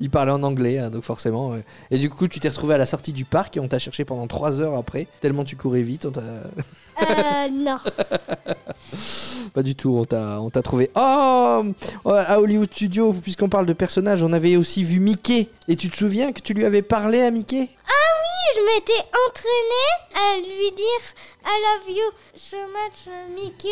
Il parlait en anglais, hein, donc forcément. ouais. Et du coup, tu t'es retrouvé à la sortie du parc et on t'a cherché pendant 3 heures après. Tellement tu courais vite, on t'a... Euh, non. [laughs] Pas du tout, on t'a, on t'a trouvé. Oh À Hollywood Studios, puisqu'on parle de personnages, on avait aussi vu Mickey. Et tu te souviens que tu lui avais parlé à Mickey? Je m'étais entraînée à lui dire I love you so much, Mickey.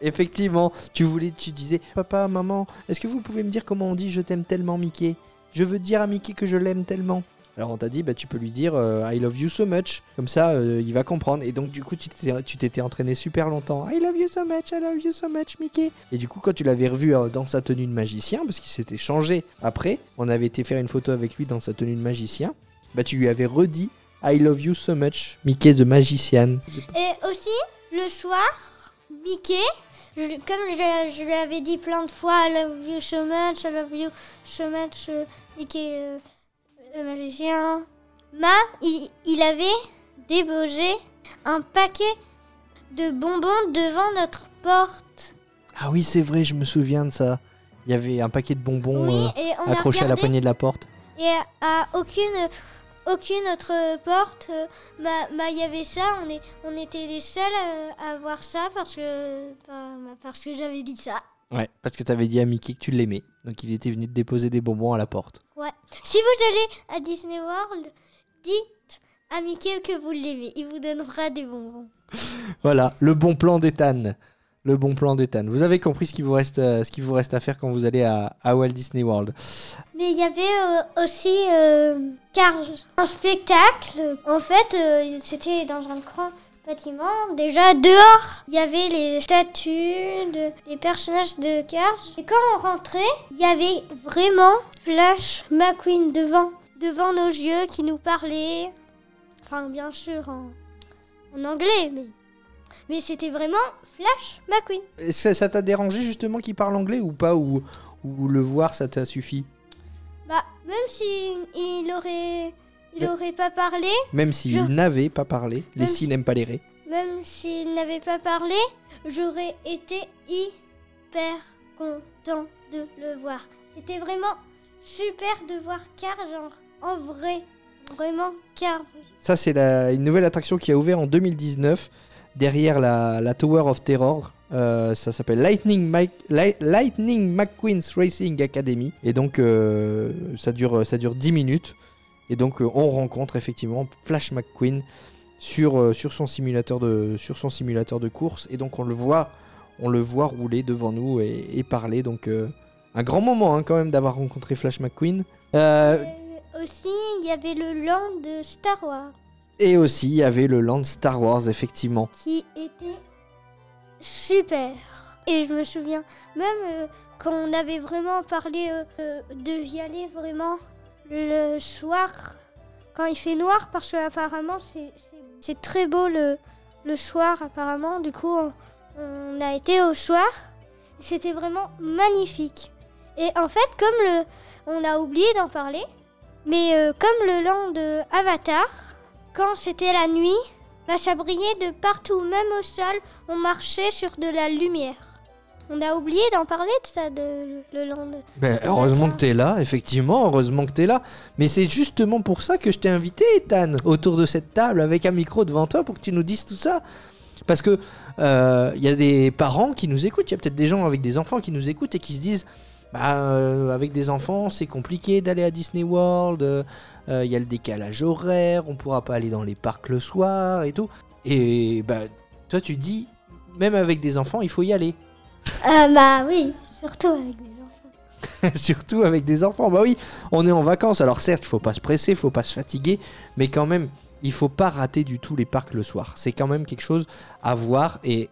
Effectivement, tu voulais, tu disais, papa, maman, est-ce que vous pouvez me dire comment on dit je t'aime tellement Mickey? Je veux dire à Mickey que je l'aime tellement. Alors on t'a dit, bah tu peux lui dire euh, I love you so much. Comme ça, euh, il va comprendre. Et donc du coup, tu t'étais, tu t'étais entraîné super longtemps. I love you so much, I love you so much, Mickey. Et du coup, quand tu l'avais revu euh, dans sa tenue de magicien, parce qu'il s'était changé après, on avait été faire une photo avec lui dans sa tenue de magicien. Bah tu lui avais redit I love you so much, Mickey the magician. Et aussi, le soir, Mickey, je- comme je, je lui avais dit plein de fois, I love you so much, I love you so much, euh, Mickey, euh, le magicien, Ma, il, il avait débauché un paquet de bonbons devant notre porte. Ah oui, c'est vrai, je me souviens de ça. Il y avait un paquet de bonbons. oui, euh, et on accroché a à la poignée de la porte. et à aucune, aucune autre porte, euh, bah, bah, il y avait ça, on, est, on était les seuls à, à voir ça parce que, bah, bah, parce que j'avais dit ça. Ouais, parce que tu avais dit à Mickey que tu l'aimais. Donc il était venu te déposer des bonbons à la porte. Ouais. Si vous allez à Disney World, dites à Mickey que vous l'aimez. Il vous donnera des bonbons. [laughs] Voilà, le bon plan d'Ethan. Le bon plan d'Ethan. Vous avez compris ce qu'il vous reste, euh, ce vous reste à faire quand vous allez à, Walt Disney World. Mais il y avait euh, aussi euh, un spectacle. En fait, euh, c'était dans un grand bâtiment. Déjà dehors, il y avait les statues de- des personnages de Cars. Et quand on rentrait, il y avait vraiment Flash McQueen devant, devant nos yeux qui nous parlait. Enfin, bien sûr en, en anglais, mais mais c'était vraiment Flash McQueen. Est-ce que ça t'a dérangé justement qu'il parle anglais ou pas ou, ou le voir ça t'a suffi? Bah, même si il aurait, il aurait pas parlé, Même s'il Je- n'avait pas parlé. Les si- n'aiment pas les ré. même s'il n'avait pas parlé, j'aurais été hyper content de le voir. C'était vraiment super de voir Car, genre en vrai, vraiment Car. Ça, c'est la- une nouvelle attraction qui a ouvert en 2019 derrière la, Tower of Terror. Euh, ça s'appelle Lightning, McQueen's Racing Academy. Et donc, euh, ça, dure, ça dure 10 minutes. Et donc, euh, on rencontre effectivement Flash McQueen sur, son simulateur de, course. Et donc, on le voit, on le voit rouler devant nous et, parler. Donc, un grand moment hein, quand même d'avoir rencontré Flash McQueen. Aussi, il y avait le land de Star Wars et aussi, il y avait le land Star Wars, effectivement. qui était super. Et je me souviens, même euh, quand on avait vraiment parlé euh, euh, de y aller vraiment le soir, quand il fait noir, parce que apparemment c'est- très beau le, le soir apparemment. Du coup, on, a été au soir. C'était vraiment magnifique. Et en fait, comme le, on a oublié d'en parler, mais euh, comme le land Avatar, quand c'était la nuit, bah, ça brillait de partout, même au sol, on marchait sur de la lumière. On a oublié d'en parler de ça, de le land. Ben, heureusement que t'es là, effectivement, heureusement que t'es là. Mais c'est justement pour ça que je t'ai invité, Ethan, autour de cette table avec un micro devant toi pour que tu nous dises tout ça. Parce que euh, il y a des parents qui nous écoutent, il y a peut-être des gens avec des enfants qui nous écoutent et qui se disent bah, euh, avec des enfants, c'est compliqué d'aller à Disney World, euh, euh, il y a le décalage horaire, on pourra pas aller dans les parcs le soir et tout. Et bah, toi, tu dis, même avec des enfants, il faut y aller. Ah bah oui, surtout avec des enfants. [laughs] Surtout avec des enfants. Bah oui, on est en vacances. Alors certes, il faut pas se presser, faut pas se fatiguer, mais quand même, il faut pas rater du tout les parcs le soir. C'est quand même quelque chose à voir et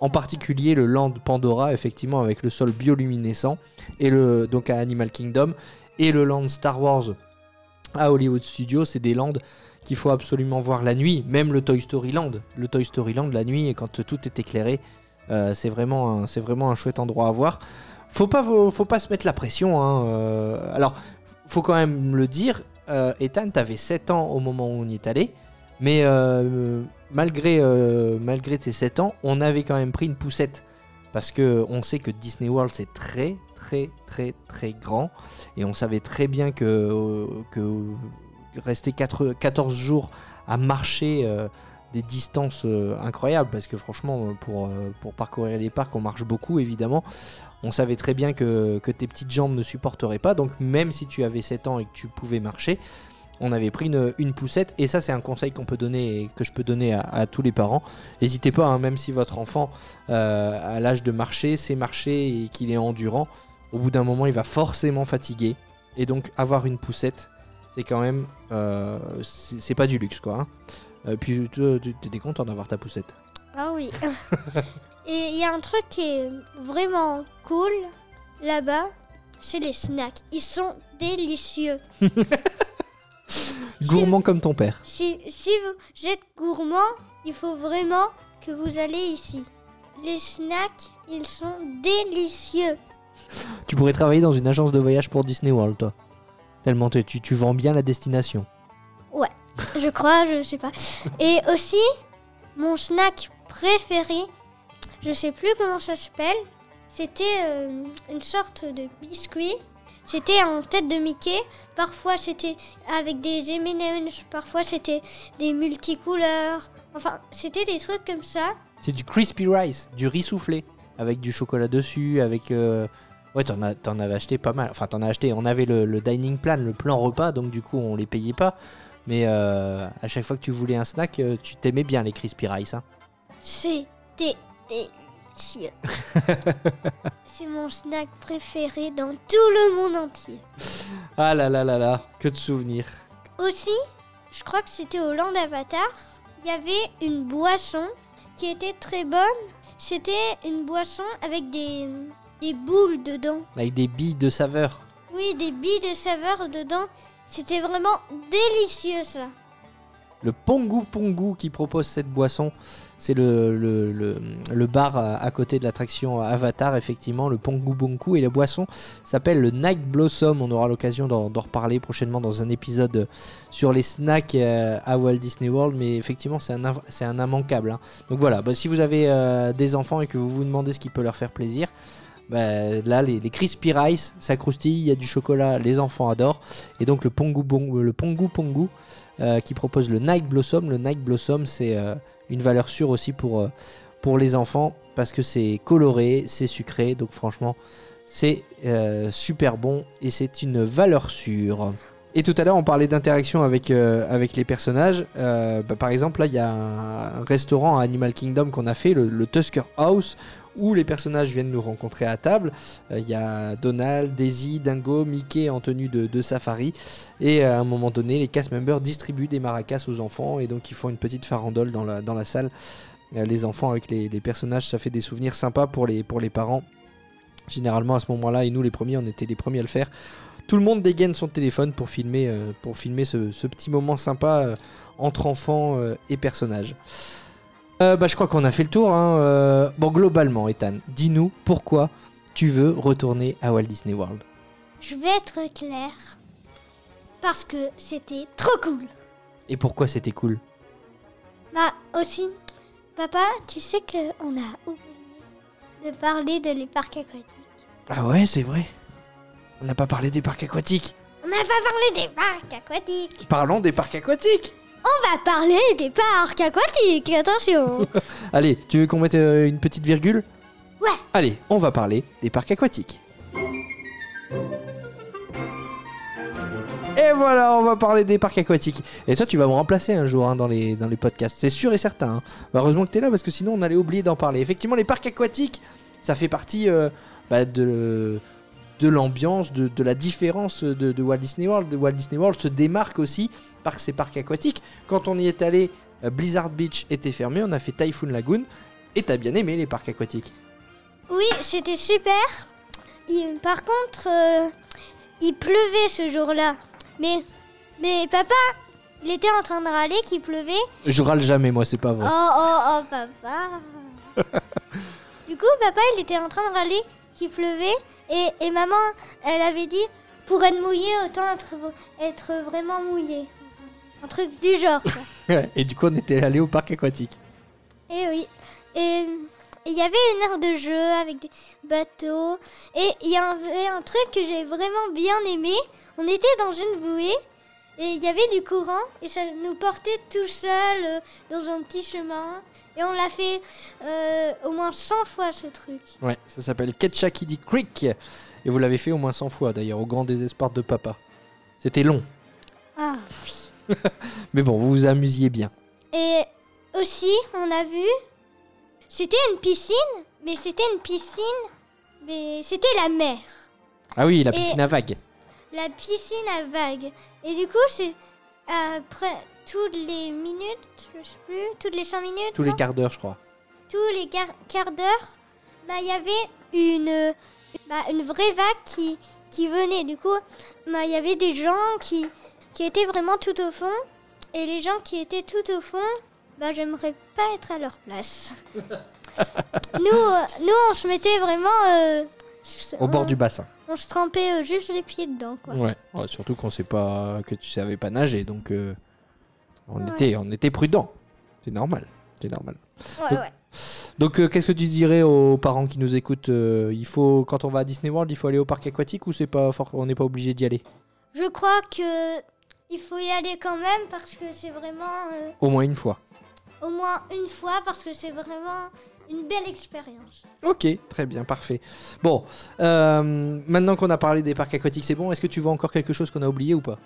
en particulier le land Pandora, effectivement, avec le sol bioluminescent et le donc à Animal Kingdom et le land Star Wars à Hollywood Studios, c'est des lands qu'il faut absolument voir la nuit. Même le Toy Story Land, le Toy Story Land la nuit et quand tout est éclairé, euh, c'est vraiment un, vraiment un chouette endroit à voir. Faut pas, faut pas se mettre la pression. Hein. euh, alors, faut quand même le dire. Euh, Ethan, t'avais 7 ans au moment où on y est allé. Mais euh, malgré, euh, malgré tes 7 ans, on avait quand même pris une poussette. Parce que on sait que Disney World, c'est très, très, très, très grand. Et on savait très bien que, euh, rester 4 14 jours à marcher euh, des distances incroyables. Parce que franchement, pour, pour parcourir les parcs, on marche beaucoup, évidemment. On savait très bien que, que tes petites jambes ne supporteraient pas. Donc même si tu avais 7 ans et que tu pouvais marcher, on avait pris une, une poussette. Et ça, c'est un conseil qu'on peut donner et que je peux donner à, à tous les parents. N'hésitez pas, hein, même si votre enfant euh, à l'âge de marcher, sait marcher et qu'il est endurant, au bout d'un moment, il va forcément fatiguer. Et donc avoir une poussette, c'est quand même... euh, c'est pas du luxe, quoi. hein. Euh, puis tu t'es content d'avoir ta poussette. Ah oui. [laughs] Et il y a un truc qui est vraiment cool là-bas, c'est les snacks. Ils sont délicieux. [laughs] Gourmand comme ton père. Si, si vous êtes gourmand, il faut vraiment que vous allez ici. Les snacks, ils sont délicieux. Tu pourrais travailler dans une agence de voyage pour Disney World, toi. Tellement tu, tu, tu vends bien la destination. Je crois, je sais pas. Et aussi, mon snack préféré, je sais plus comment ça s'appelle. C'était euh, une sorte de biscuit. C'était en tête de Mickey. Parfois c'était avec des M&M's. Parfois c'était des multicouleurs. Enfin, c'était des trucs comme ça. C'est du crispy rice, du riz soufflé, avec du chocolat dessus, avec... euh, Ouais, t'en, as, t'en avais acheté pas mal. Enfin, t'en as acheté. On avait le, le dining plan, le plan repas, donc du coup, on les payait pas. Mais euh, à chaque fois que tu voulais un snack, euh, tu t'aimais bien les crispy rice. Hein. C'était [laughs] C'est mon snack préféré dans tout le monde entier. Ah là là là là, que de souvenirs. Aussi, je crois que c'était au Land Avatar, il y avait une boisson qui était très bonne. C'était une boisson avec des, des boules dedans. Avec des billes de saveur. Oui, des billes de saveur dedans. C'était vraiment délicieux ça. le Pongu Pongu qui propose cette boisson. C'est le, bar à, côté de l'attraction Avatar, effectivement, le Pongu Pongu. Et la boisson s'appelle le Night Blossom. On aura l'occasion d'en reparler prochainement dans un épisode sur les snacks euh, à Walt Disney World. Mais effectivement, c'est un, un immanquable. hein. Donc voilà, bah, si vous avez euh, des enfants et que vous vous demandez ce qui peut leur faire plaisir, bah, là, les, les Crispy Rice, ça croustille, il y a du chocolat, les enfants adorent. Et donc le Pongu, Pongu- le Pongu Pongu euh, qui propose le Night Blossom. Le Night Blossom, c'est euh, une valeur sûre aussi pour, euh, pour les enfants parce que c'est coloré, c'est sucré. Donc franchement, c'est super bon et c'est une valeur sûre. Et tout à l'heure, on parlait d'interaction avec, avec les personnages. Bah, par exemple, là, il y a un restaurant à Animal Kingdom qu'on a fait, le Tusker House, où les personnages viennent nous rencontrer à table. Euh, Il y a Donald, Daisy, Dingo, Mickey en tenue de, safari. Et à un moment donné, les cast members distribuent des maracas aux enfants et donc ils font une petite farandole dans la, salle. Euh, les enfants avec les, personnages, ça fait des souvenirs sympas pour les, parents. Généralement à ce moment-là, et nous les premiers, on était les premiers à le faire. Tout le monde dégaine son téléphone pour filmer, euh, ce, petit moment sympa entre enfants et personnages. Euh, bah, je crois qu'on a fait le tour. hein. Euh, bon, globalement, Ethan, dis-nous pourquoi tu veux retourner à Walt Disney World. Je vais être claire. Parce que c'était trop cool. Et pourquoi c'était cool? Bah aussi, papa, tu sais qu'on a oublié de parler de les parcs aquatiques. Ah ouais, c'est vrai. On n'a pas parlé des parcs aquatiques. On n'a pas parlé des parcs aquatiques. Parlons des parcs aquatiques. On va parler des parcs aquatiques, attention. [laughs] Allez, tu veux qu'on mette euh, une petite virgule? Ouais. Allez, on va parler des parcs aquatiques. Et voilà, on va parler des parcs aquatiques. Et toi, tu vas me remplacer un jour hein, dans, les, dans les podcasts. C'est sûr et certain. hein. Bah, heureusement que tu es là parce que sinon on allait oublier d'en parler. Effectivement, les parcs aquatiques, ça fait partie euh, bah, de, de l'ambiance, de, de la différence de, de Walt Disney World. Walt Disney World se démarque aussi par ses parcs aquatiques. Quand on y est allé, euh, Blizzard Beach était fermé, on a fait Typhoon Lagoon. Et t'as bien aimé les parcs aquatiques Oui, c'était super. Il- par contre, euh, il pleuvait ce jour-là. Mais, mais papa, il était en train de râler qu'il pleuvait. Je râle jamais, moi, c'est pas Oh, vrai. oh, oh, papa. [laughs] du coup, papa, il était en train de râler pleuvait. Et, et maman, elle avait dit, pour être mouillé, autant être, être vraiment mouillé. Un truc du genre. [laughs] Et du coup, on était allé au parc aquatique. Et oui. Et il y avait une aire de jeu avec des bateaux. Et il y avait un truc que j'ai vraiment bien aimé. On était dans une bouée. Et il y avait du courant. Et ça nous portait tout seul euh, dans un petit chemin. Et on l'a fait euh, au moins 100 fois ce truc. Ouais, ça s'appelle Ketchakidi Creek. Et vous l'avez fait au moins 100 fois, d'ailleurs, au grand désespoir de papa. C'était long. Ah. [laughs] Mais bon, vous vous amusiez bien. Et aussi, on a vu. C'était une piscine. Mais c'était une piscine. Mais c'était la mer. Ah oui, la Et- piscine à vagues. La piscine à vagues. Et du coup, c'est après toutes les minutes, je sais plus, toutes les 5 minutes, Tous les quarts d'heure, je crois. tous les quar- quarts d'heure, bah, il y avait une, bah, une vraie vague qui, qui venait. Du coup, bah, il y avait des gens qui, qui étaient vraiment tout au fond. Et les gens qui étaient tout au fond, bah, j'aimerais pas être à leur place. [laughs] nous, euh, nous, on se mettait vraiment... euh, Au bord on- du bassin. On se trempait euh, juste les pieds dedans, quoi. Ouais. Ouais, surtout qu'on sait pas que tu savais pas nager, donc euh, on Ouais. était, on était prudent. C'est normal. C'est normal. Ouais, Donc- ouais. Donc, euh, qu'est-ce que tu dirais aux parents qui nous écoutent euh, Il faut, quand on va à Disney World, il faut aller au parc aquatique ou c'est pas, on n'est pas obligé d'y aller? Je crois que il faut y aller quand même parce que c'est vraiment euh, Au moins une fois. au moins une fois parce que c'est vraiment une belle expérience. Ok, très bien, parfait. Bon, maintenant qu'on a parlé des parcs aquatiques, c'est bon. Est-ce que tu vois encore quelque chose qu'on a oublié ou pas?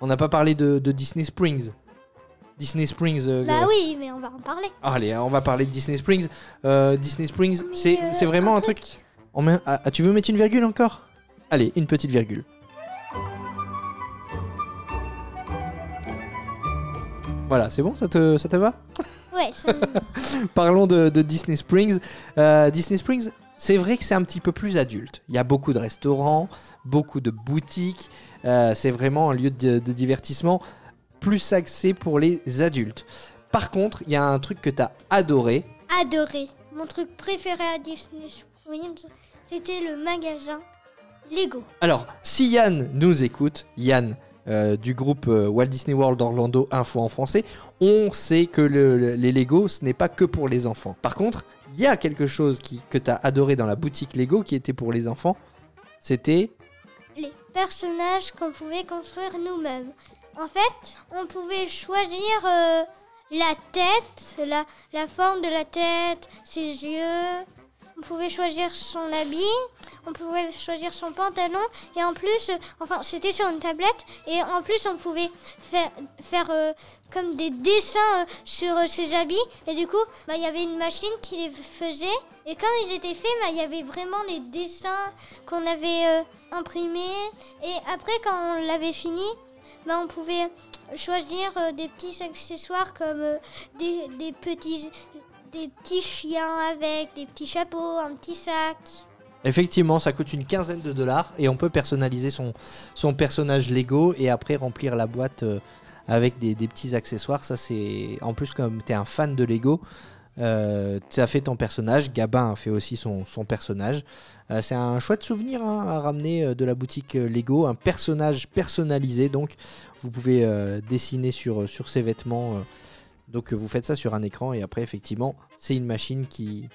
On n'a pas parlé de, de Disney Springs. Disney Springs. euh, Bah oui, mais on va en parler. Allez, on va parler de Disney Springs. Euh, Disney Springs, c'est euh, c'est vraiment un truc. On met- ah, ah, tu veux mettre une virgule encore? Allez, une petite virgule. Voilà, c'est bon, ça te, ça te va? Ouais, [laughs] Parlons de, de Disney Springs. Disney Springs, c'est vrai que c'est un petit peu plus adulte. Il y a beaucoup de restaurants, beaucoup de boutiques. Euh, c'est vraiment un lieu de, de divertissement plus axé pour les adultes. Par contre, il y a un truc que tu as adoré. Adoré. Mon truc préféré à Disney c'était le magasin Lego. Alors, si Yann nous écoute, Yann euh, du groupe euh, Walt Disney World Orlando Info en français, on sait que le- le- les Lego, ce n'est pas que pour les enfants. Par contre, il y a quelque chose que tu as adoré dans la boutique Lego qui était pour les enfants. C'était Les personnages qu'on pouvait construire nous-mêmes. En fait, on pouvait choisir euh, la tête, la forme de la tête, ses yeux. On pouvait choisir son habit, on pouvait choisir son pantalon et en plus, euh, enfin c'était sur une tablette et en plus on pouvait faire, euh, comme des dessins euh, sur ses habits et du coup bah, il y avait une machine qui les faisait et quand ils étaient faits bah, il y avait vraiment les dessins qu'on avait imprimés et après quand on l'avait fini bah, on pouvait choisir des petits accessoires comme des, des petits des petits chiens avec des petits chapeaux, un petit sac. Effectivement, ça coûte une quinzaine de dollars et on peut personnaliser son, son personnage Lego et après remplir la boîte euh, avec des, petits accessoires. Ça, c'est en plus comme tu es un fan de Lego, euh, tu as fait ton personnage. Gabin a fait aussi son, son personnage. Euh, c'est un chouette souvenir hein, à ramener euh, de la boutique Lego, un personnage personnalisé. Donc, vous pouvez dessiner sur ses vêtements. Donc, euh, vous faites ça sur un écran et après, effectivement, c'est une machine qui,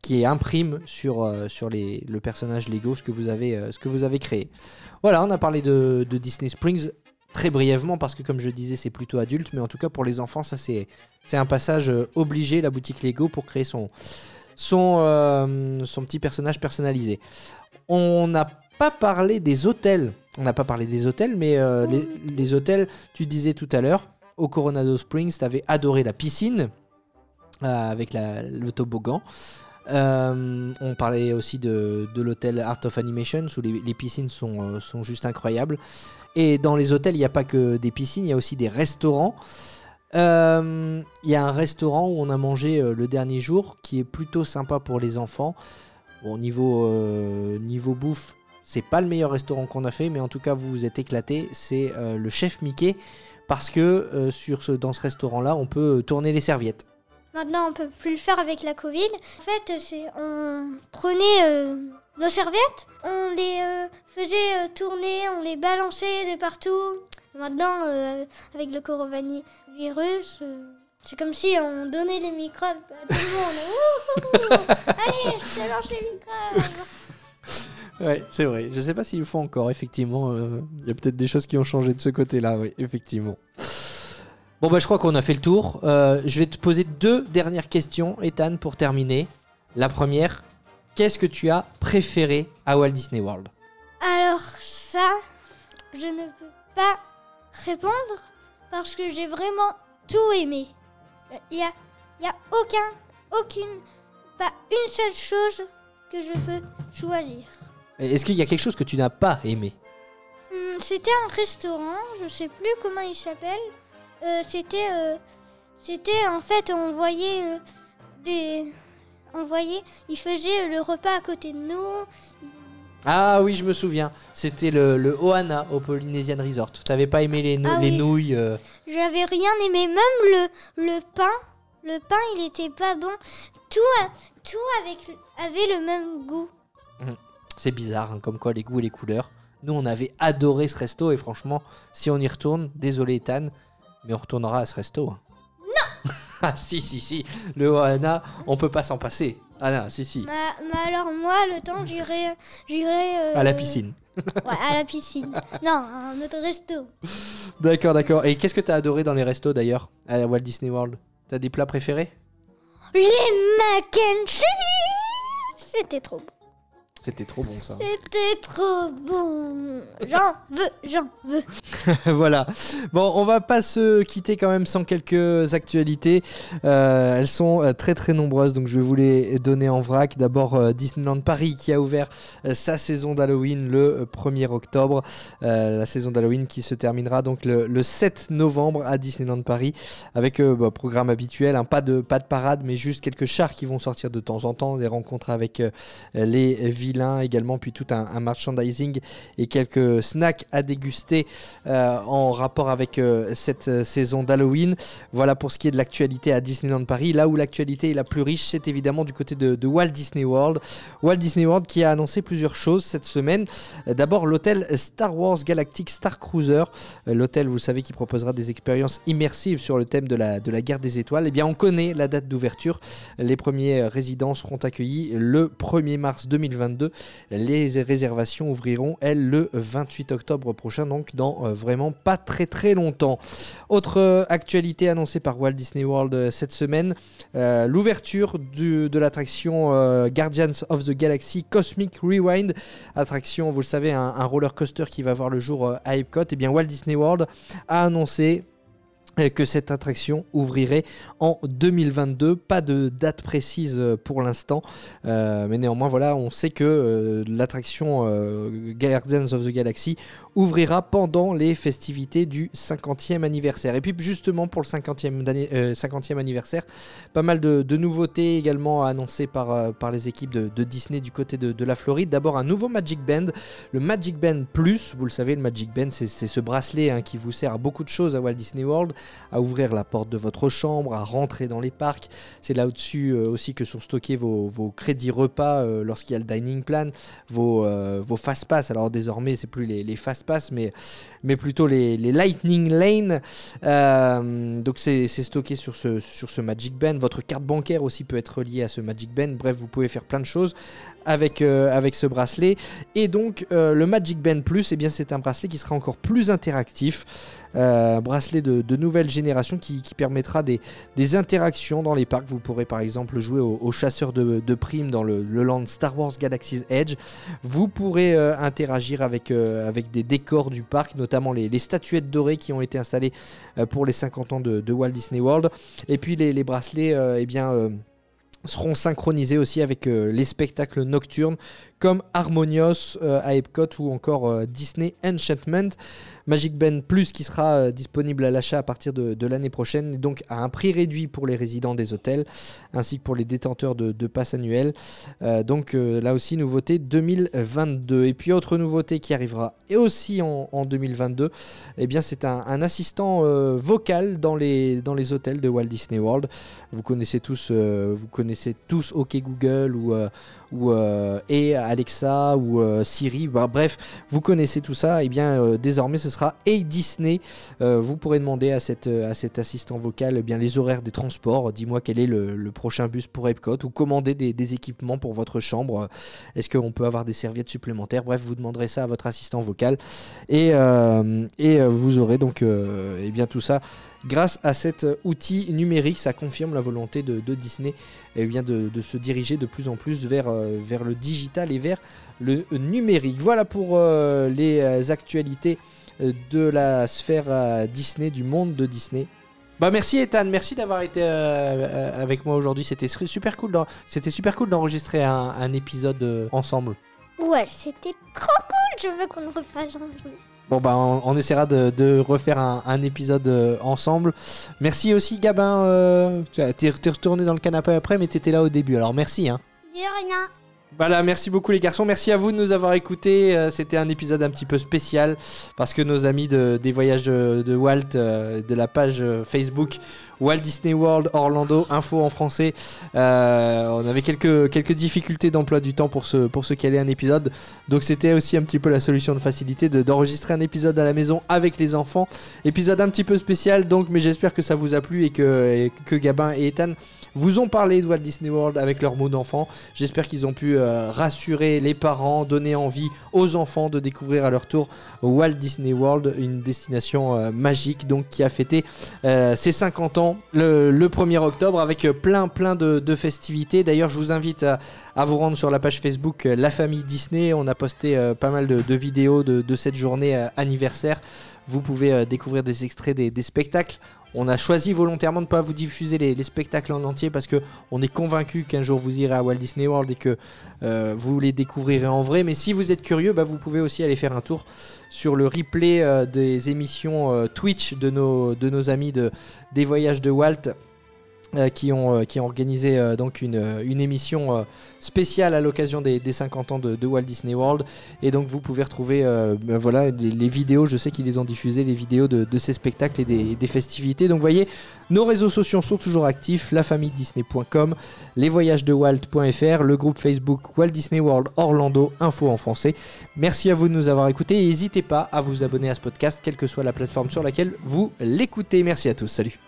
qui imprime sur, euh, le personnage Lego ce que vous avez, euh, ce que vous avez créé. Voilà, on a parlé de, Disney Springs très brièvement parce que comme je disais c'est plutôt adulte, mais en tout cas pour les enfants ça c'est un passage obligé la boutique Lego pour créer son petit personnage personnalisé. On n'a pas parlé des hôtels, on n'a pas parlé des hôtels, mais les hôtels, tu disais tout à l'heure, au Coronado Springs, tu avais adoré la piscine euh, avec le toboggan. Euh, on parlait aussi de, l'hôtel Art of Animation où les, piscines sont, euh, sont juste incroyables. Et dans les hôtels, il n'y a pas que des piscines, il y a aussi des restaurants. Il y a un restaurant où on a mangé le dernier jour qui est plutôt sympa pour les enfants. Bon, niveau, niveau bouffe, c'est pas le meilleur restaurant qu'on a fait, mais en tout cas, vous vous êtes éclaté. C'est le chef Mickey parce que euh, sur ce, dans ce restaurant-là, on peut euh, tourner les serviettes. Maintenant, on peut plus le faire avec la Covid. En fait, c'est on prenait euh, nos serviettes, on les euh, faisait euh, tourner, on les balançait de partout. Maintenant, avec le coronavirus, c'est comme si on donnait les microbes à tout le monde. [laughs] Allez, je te lance les microbes. [laughs] Ouais, c'est vrai. Je sais pas s'ils le font encore, effectivement. euh, Il y a peut-être des choses qui ont changé de ce côté-là, oui, effectivement. Bon, bah, je crois qu'on a fait le tour. Euh, je vais te poser deux dernières questions, Ethan, pour terminer. La première, qu'est-ce que tu as préféré à Walt Disney World? Alors ça, je ne peux pas répondre parce que j'ai vraiment tout aimé. Il y a, y a aucun, aucune, pas une seule chose que je peux choisir. Est-ce qu'il y a quelque chose que tu n'as pas aimé Hum, C'était un restaurant, je sais plus comment il s'appelle. Euh, c'était, euh, c'était en fait, on voyait euh, des, on voyait, il faisait le repas à côté de nous. Ah oui, je me souviens. C'était le, le Ohana au Polynesian Resort. T'avais pas aimé les, nou- Ah les oui. nouilles J'avais rien aimé, même le, le pain. Le pain, il était pas bon. Tout, a- tout avec, avait le même goût. C'est bizarre, hein, comme quoi les goûts et les couleurs. Nous, on avait adoré ce resto et franchement, si on y retourne, désolé Ethan, mais on retournera à ce resto. hein. Non [laughs] Ah si, si, si, le Ohana, on peut pas s'en passer. Ah non, si, si, Mais, mais alors moi, le temps, j'irai, j'irai. euh, à la piscine. [laughs] Ouais, à la piscine. non, à un autre resto. D'accord, d'accord. Et qu'est-ce que t'as adoré dans les restos d'ailleurs, à la Walt Disney World? T'as des plats préférés? Les mac and cheese. C'était trop bon. C'était trop bon ça. C'était trop bon. J'en veux, j'en veux. [laughs] voilà. Bon, on va pas se quitter quand même sans quelques actualités. Euh, elles sont euh, très très nombreuses, donc je vais vous les donner en vrac. D'abord euh, Disneyland Paris qui a ouvert euh, sa saison d'Halloween le euh, 1er octobre. La saison d'Halloween qui se terminera donc le, le 7 novembre à Disneyland Paris avec bah, programme habituel, hein, pas de pas de parade, mais juste quelques chars qui vont sortir de temps en temps, des rencontres avec les également, puis tout un, merchandising et quelques snacks à déguster. euh, en rapport avec euh, cette euh, saison d'Halloween. Voilà pour ce qui est de l'actualité à Disneyland Paris. Là où l'actualité est la plus riche, c'est évidemment du côté de, Walt Disney World. Walt Disney World qui a annoncé plusieurs choses cette semaine. D'abord l'hôtel Star Wars Galactic Star Cruiser. L'hôtel, vous savez, qui proposera des expériences immersives sur le thème de la, de la guerre des étoiles. Eh bien, on connaît la date d'ouverture. Les premiers résidents seront accueillis le 1er mars 2022. Les réservations ouvriront, elles, le 28 octobre prochain, donc dans euh, vraiment pas très très longtemps. Autre euh, actualité annoncée par Walt Disney World euh, cette semaine, l'ouverture de l'attraction Guardians of the Galaxy Cosmic Rewind, attraction, vous le savez, un, un roller coaster qui va voir le jour à Epcot. Et bien Walt Disney World a annoncé que cette attraction ouvrirait en 2022. Pas de date précise euh, pour l'instant, euh, mais néanmoins, voilà, on sait que euh, l'attraction Guardians of the Galaxy ouvrira pendant les festivités du 50e anniversaire. Et puis justement pour le 50e, d'anni- euh, 50e anniversaire, pas mal de, nouveautés également annoncées par, euh, par les équipes de, Disney du côté de, de la Floride. D'abord un nouveau Magic Band, le Magic Band Plus. Vous le savez, le Magic Band, c'est ce bracelet hein, qui vous sert à beaucoup de choses à Walt Disney World, à ouvrir la porte de votre chambre, à rentrer dans les parcs. C'est là au-dessus euh, aussi que sont stockés vos, vos crédits repas lorsqu'il y a le dining plan, vos, vos fast pass. Alors désormais, c'est plus les, les fast pass, mais, mais plutôt les, lightning lane. Euh, donc c'est stocké sur ce, sur ce Magic Band. Votre carte bancaire aussi peut être reliée à ce Magic Band. Bref, vous pouvez faire plein de choses avec, euh, avec ce bracelet. Et donc euh, le Magic Band Plus, eh c'est un bracelet qui sera encore plus interactif. Euh, bracelet de, nouvelle génération qui, permettra des, des interactions dans les parcs. Vous pourrez par exemple jouer au, au chasseur de, de primes dans le, land Star Wars Galaxy's Edge. Vous pourrez euh, interagir avec, avec des décors du parc, notamment les, statuettes dorées qui ont été installées pour les 50 ans de, Walt Disney World. Et puis les, les bracelets, eh bien... seront synchronisés aussi avec euh, les spectacles nocturnes comme Harmonious euh, à Epcot ou encore euh, Disney Enchantment. Magic Band Plus qui sera euh, disponible à l'achat à partir de, l'année prochaine, et donc à un prix réduit pour les résidents des hôtels ainsi que pour les détenteurs de, passes annuelles. Euh, donc là aussi nouveauté 2022. Et puis autre nouveauté qui arrivera et aussi en, en 2022, eh bien c'est un, un assistant vocal dans les, dans les hôtels de Walt Disney World. Vous connaissez tous, vous connaissez tous OK Google ou, ou euh, Alexa ou euh, Siri. Bah, bref, vous connaissez tout ça. Et bien euh, désormais ce sera Hey Disney. Vous pourrez demander à, cette, à cet assistant vocal eh bien, les horaires des transports. Dis-moi quel est le, prochain bus pour Epcot ou commander des, équipements pour votre chambre. Est-ce qu'on peut avoir des serviettes supplémentaires? Bref, vous demanderez ça à votre assistant vocal et, et vous aurez donc eh bien tout ça grâce à cet euh, outil numérique. Ça confirme la volonté de, Disney eh bien de, se diriger de plus en plus vers, euh, vers le digital et vers le numérique. Voilà pour euh, les actualités de la sphère Disney, du monde de Disney. Bah merci Ethan, merci d'avoir été avec moi aujourd'hui. C'était su- super cool. C'était super cool d'enregistrer un, épisode ensemble. Ouais, c'était trop cool. Je veux qu'on le refasse. Bon bah on, essaiera de, refaire un, épisode euh, ensemble. Merci aussi Gabin. Euh, t'es retourné dans le canapé après, mais t'étais là au début. Alors merci. Hein. Voilà, merci beaucoup les garçons, merci à vous de nous avoir écoutés. Euh, C'était un épisode un petit peu spécial parce que nos amis de, des voyages de, Walt, euh, de la page euh, Facebook Walt Disney World Orlando Info en français, on avait quelques, quelques difficultés d'emploi du temps pour se, pour se caler un épisode. Donc c'était aussi un petit peu la solution de facilité de- d'enregistrer un épisode à la maison avec les enfants. Épisode un petit peu spécial donc, mais j'espère que ça vous a plu et que, et que Gabin et Ethan vous ont parlé de Walt Disney World avec leurs mots d'enfant. J'espère qu'ils ont pu euh, rassurer les parents, donner envie aux enfants de découvrir à leur tour Walt Disney World, une destination euh, magique donc qui a fêté euh, ses 50 ans le, le 1er octobre avec plein plein de, festivités. D'ailleurs, je vous invite à, vous rendre sur la page Facebook La Famille Disney. On a posté pas mal de, vidéos de, cette journée anniversaire. Vous pouvez découvrir des extraits des spectacles. On a choisi volontairement de ne pas vous diffuser les, les spectacles en entier parce que on est convaincu qu'un jour vous irez à Walt Disney World et que euh, vous les découvrirez en vrai. Mais si vous êtes curieux, bah, vous pouvez aussi aller faire un tour sur le replay euh, des émissions euh, Twitch de nos, amis de, des voyages de Walt. Euh, qui, ont, euh, qui ont organisé euh, donc une, une émission spéciale à l'occasion des, des 50 ans de, Walt Disney World. Et donc vous pouvez retrouver ben voilà, les, vidéos, je sais qu'ils les ont diffusées, les vidéos de, ces spectacles et des, des festivités. Donc vous voyez, nos réseaux sociaux sont toujours actifs, lafamille-disney.com, lesvoyagesdewalt.fr, le groupe Facebook Walt Disney World Orlando, info en français. Merci à vous de nous avoir écoutés et n'hésitez pas à vous abonner à ce podcast, quelle que soit la plateforme sur laquelle vous l'écoutez. Merci à tous, salut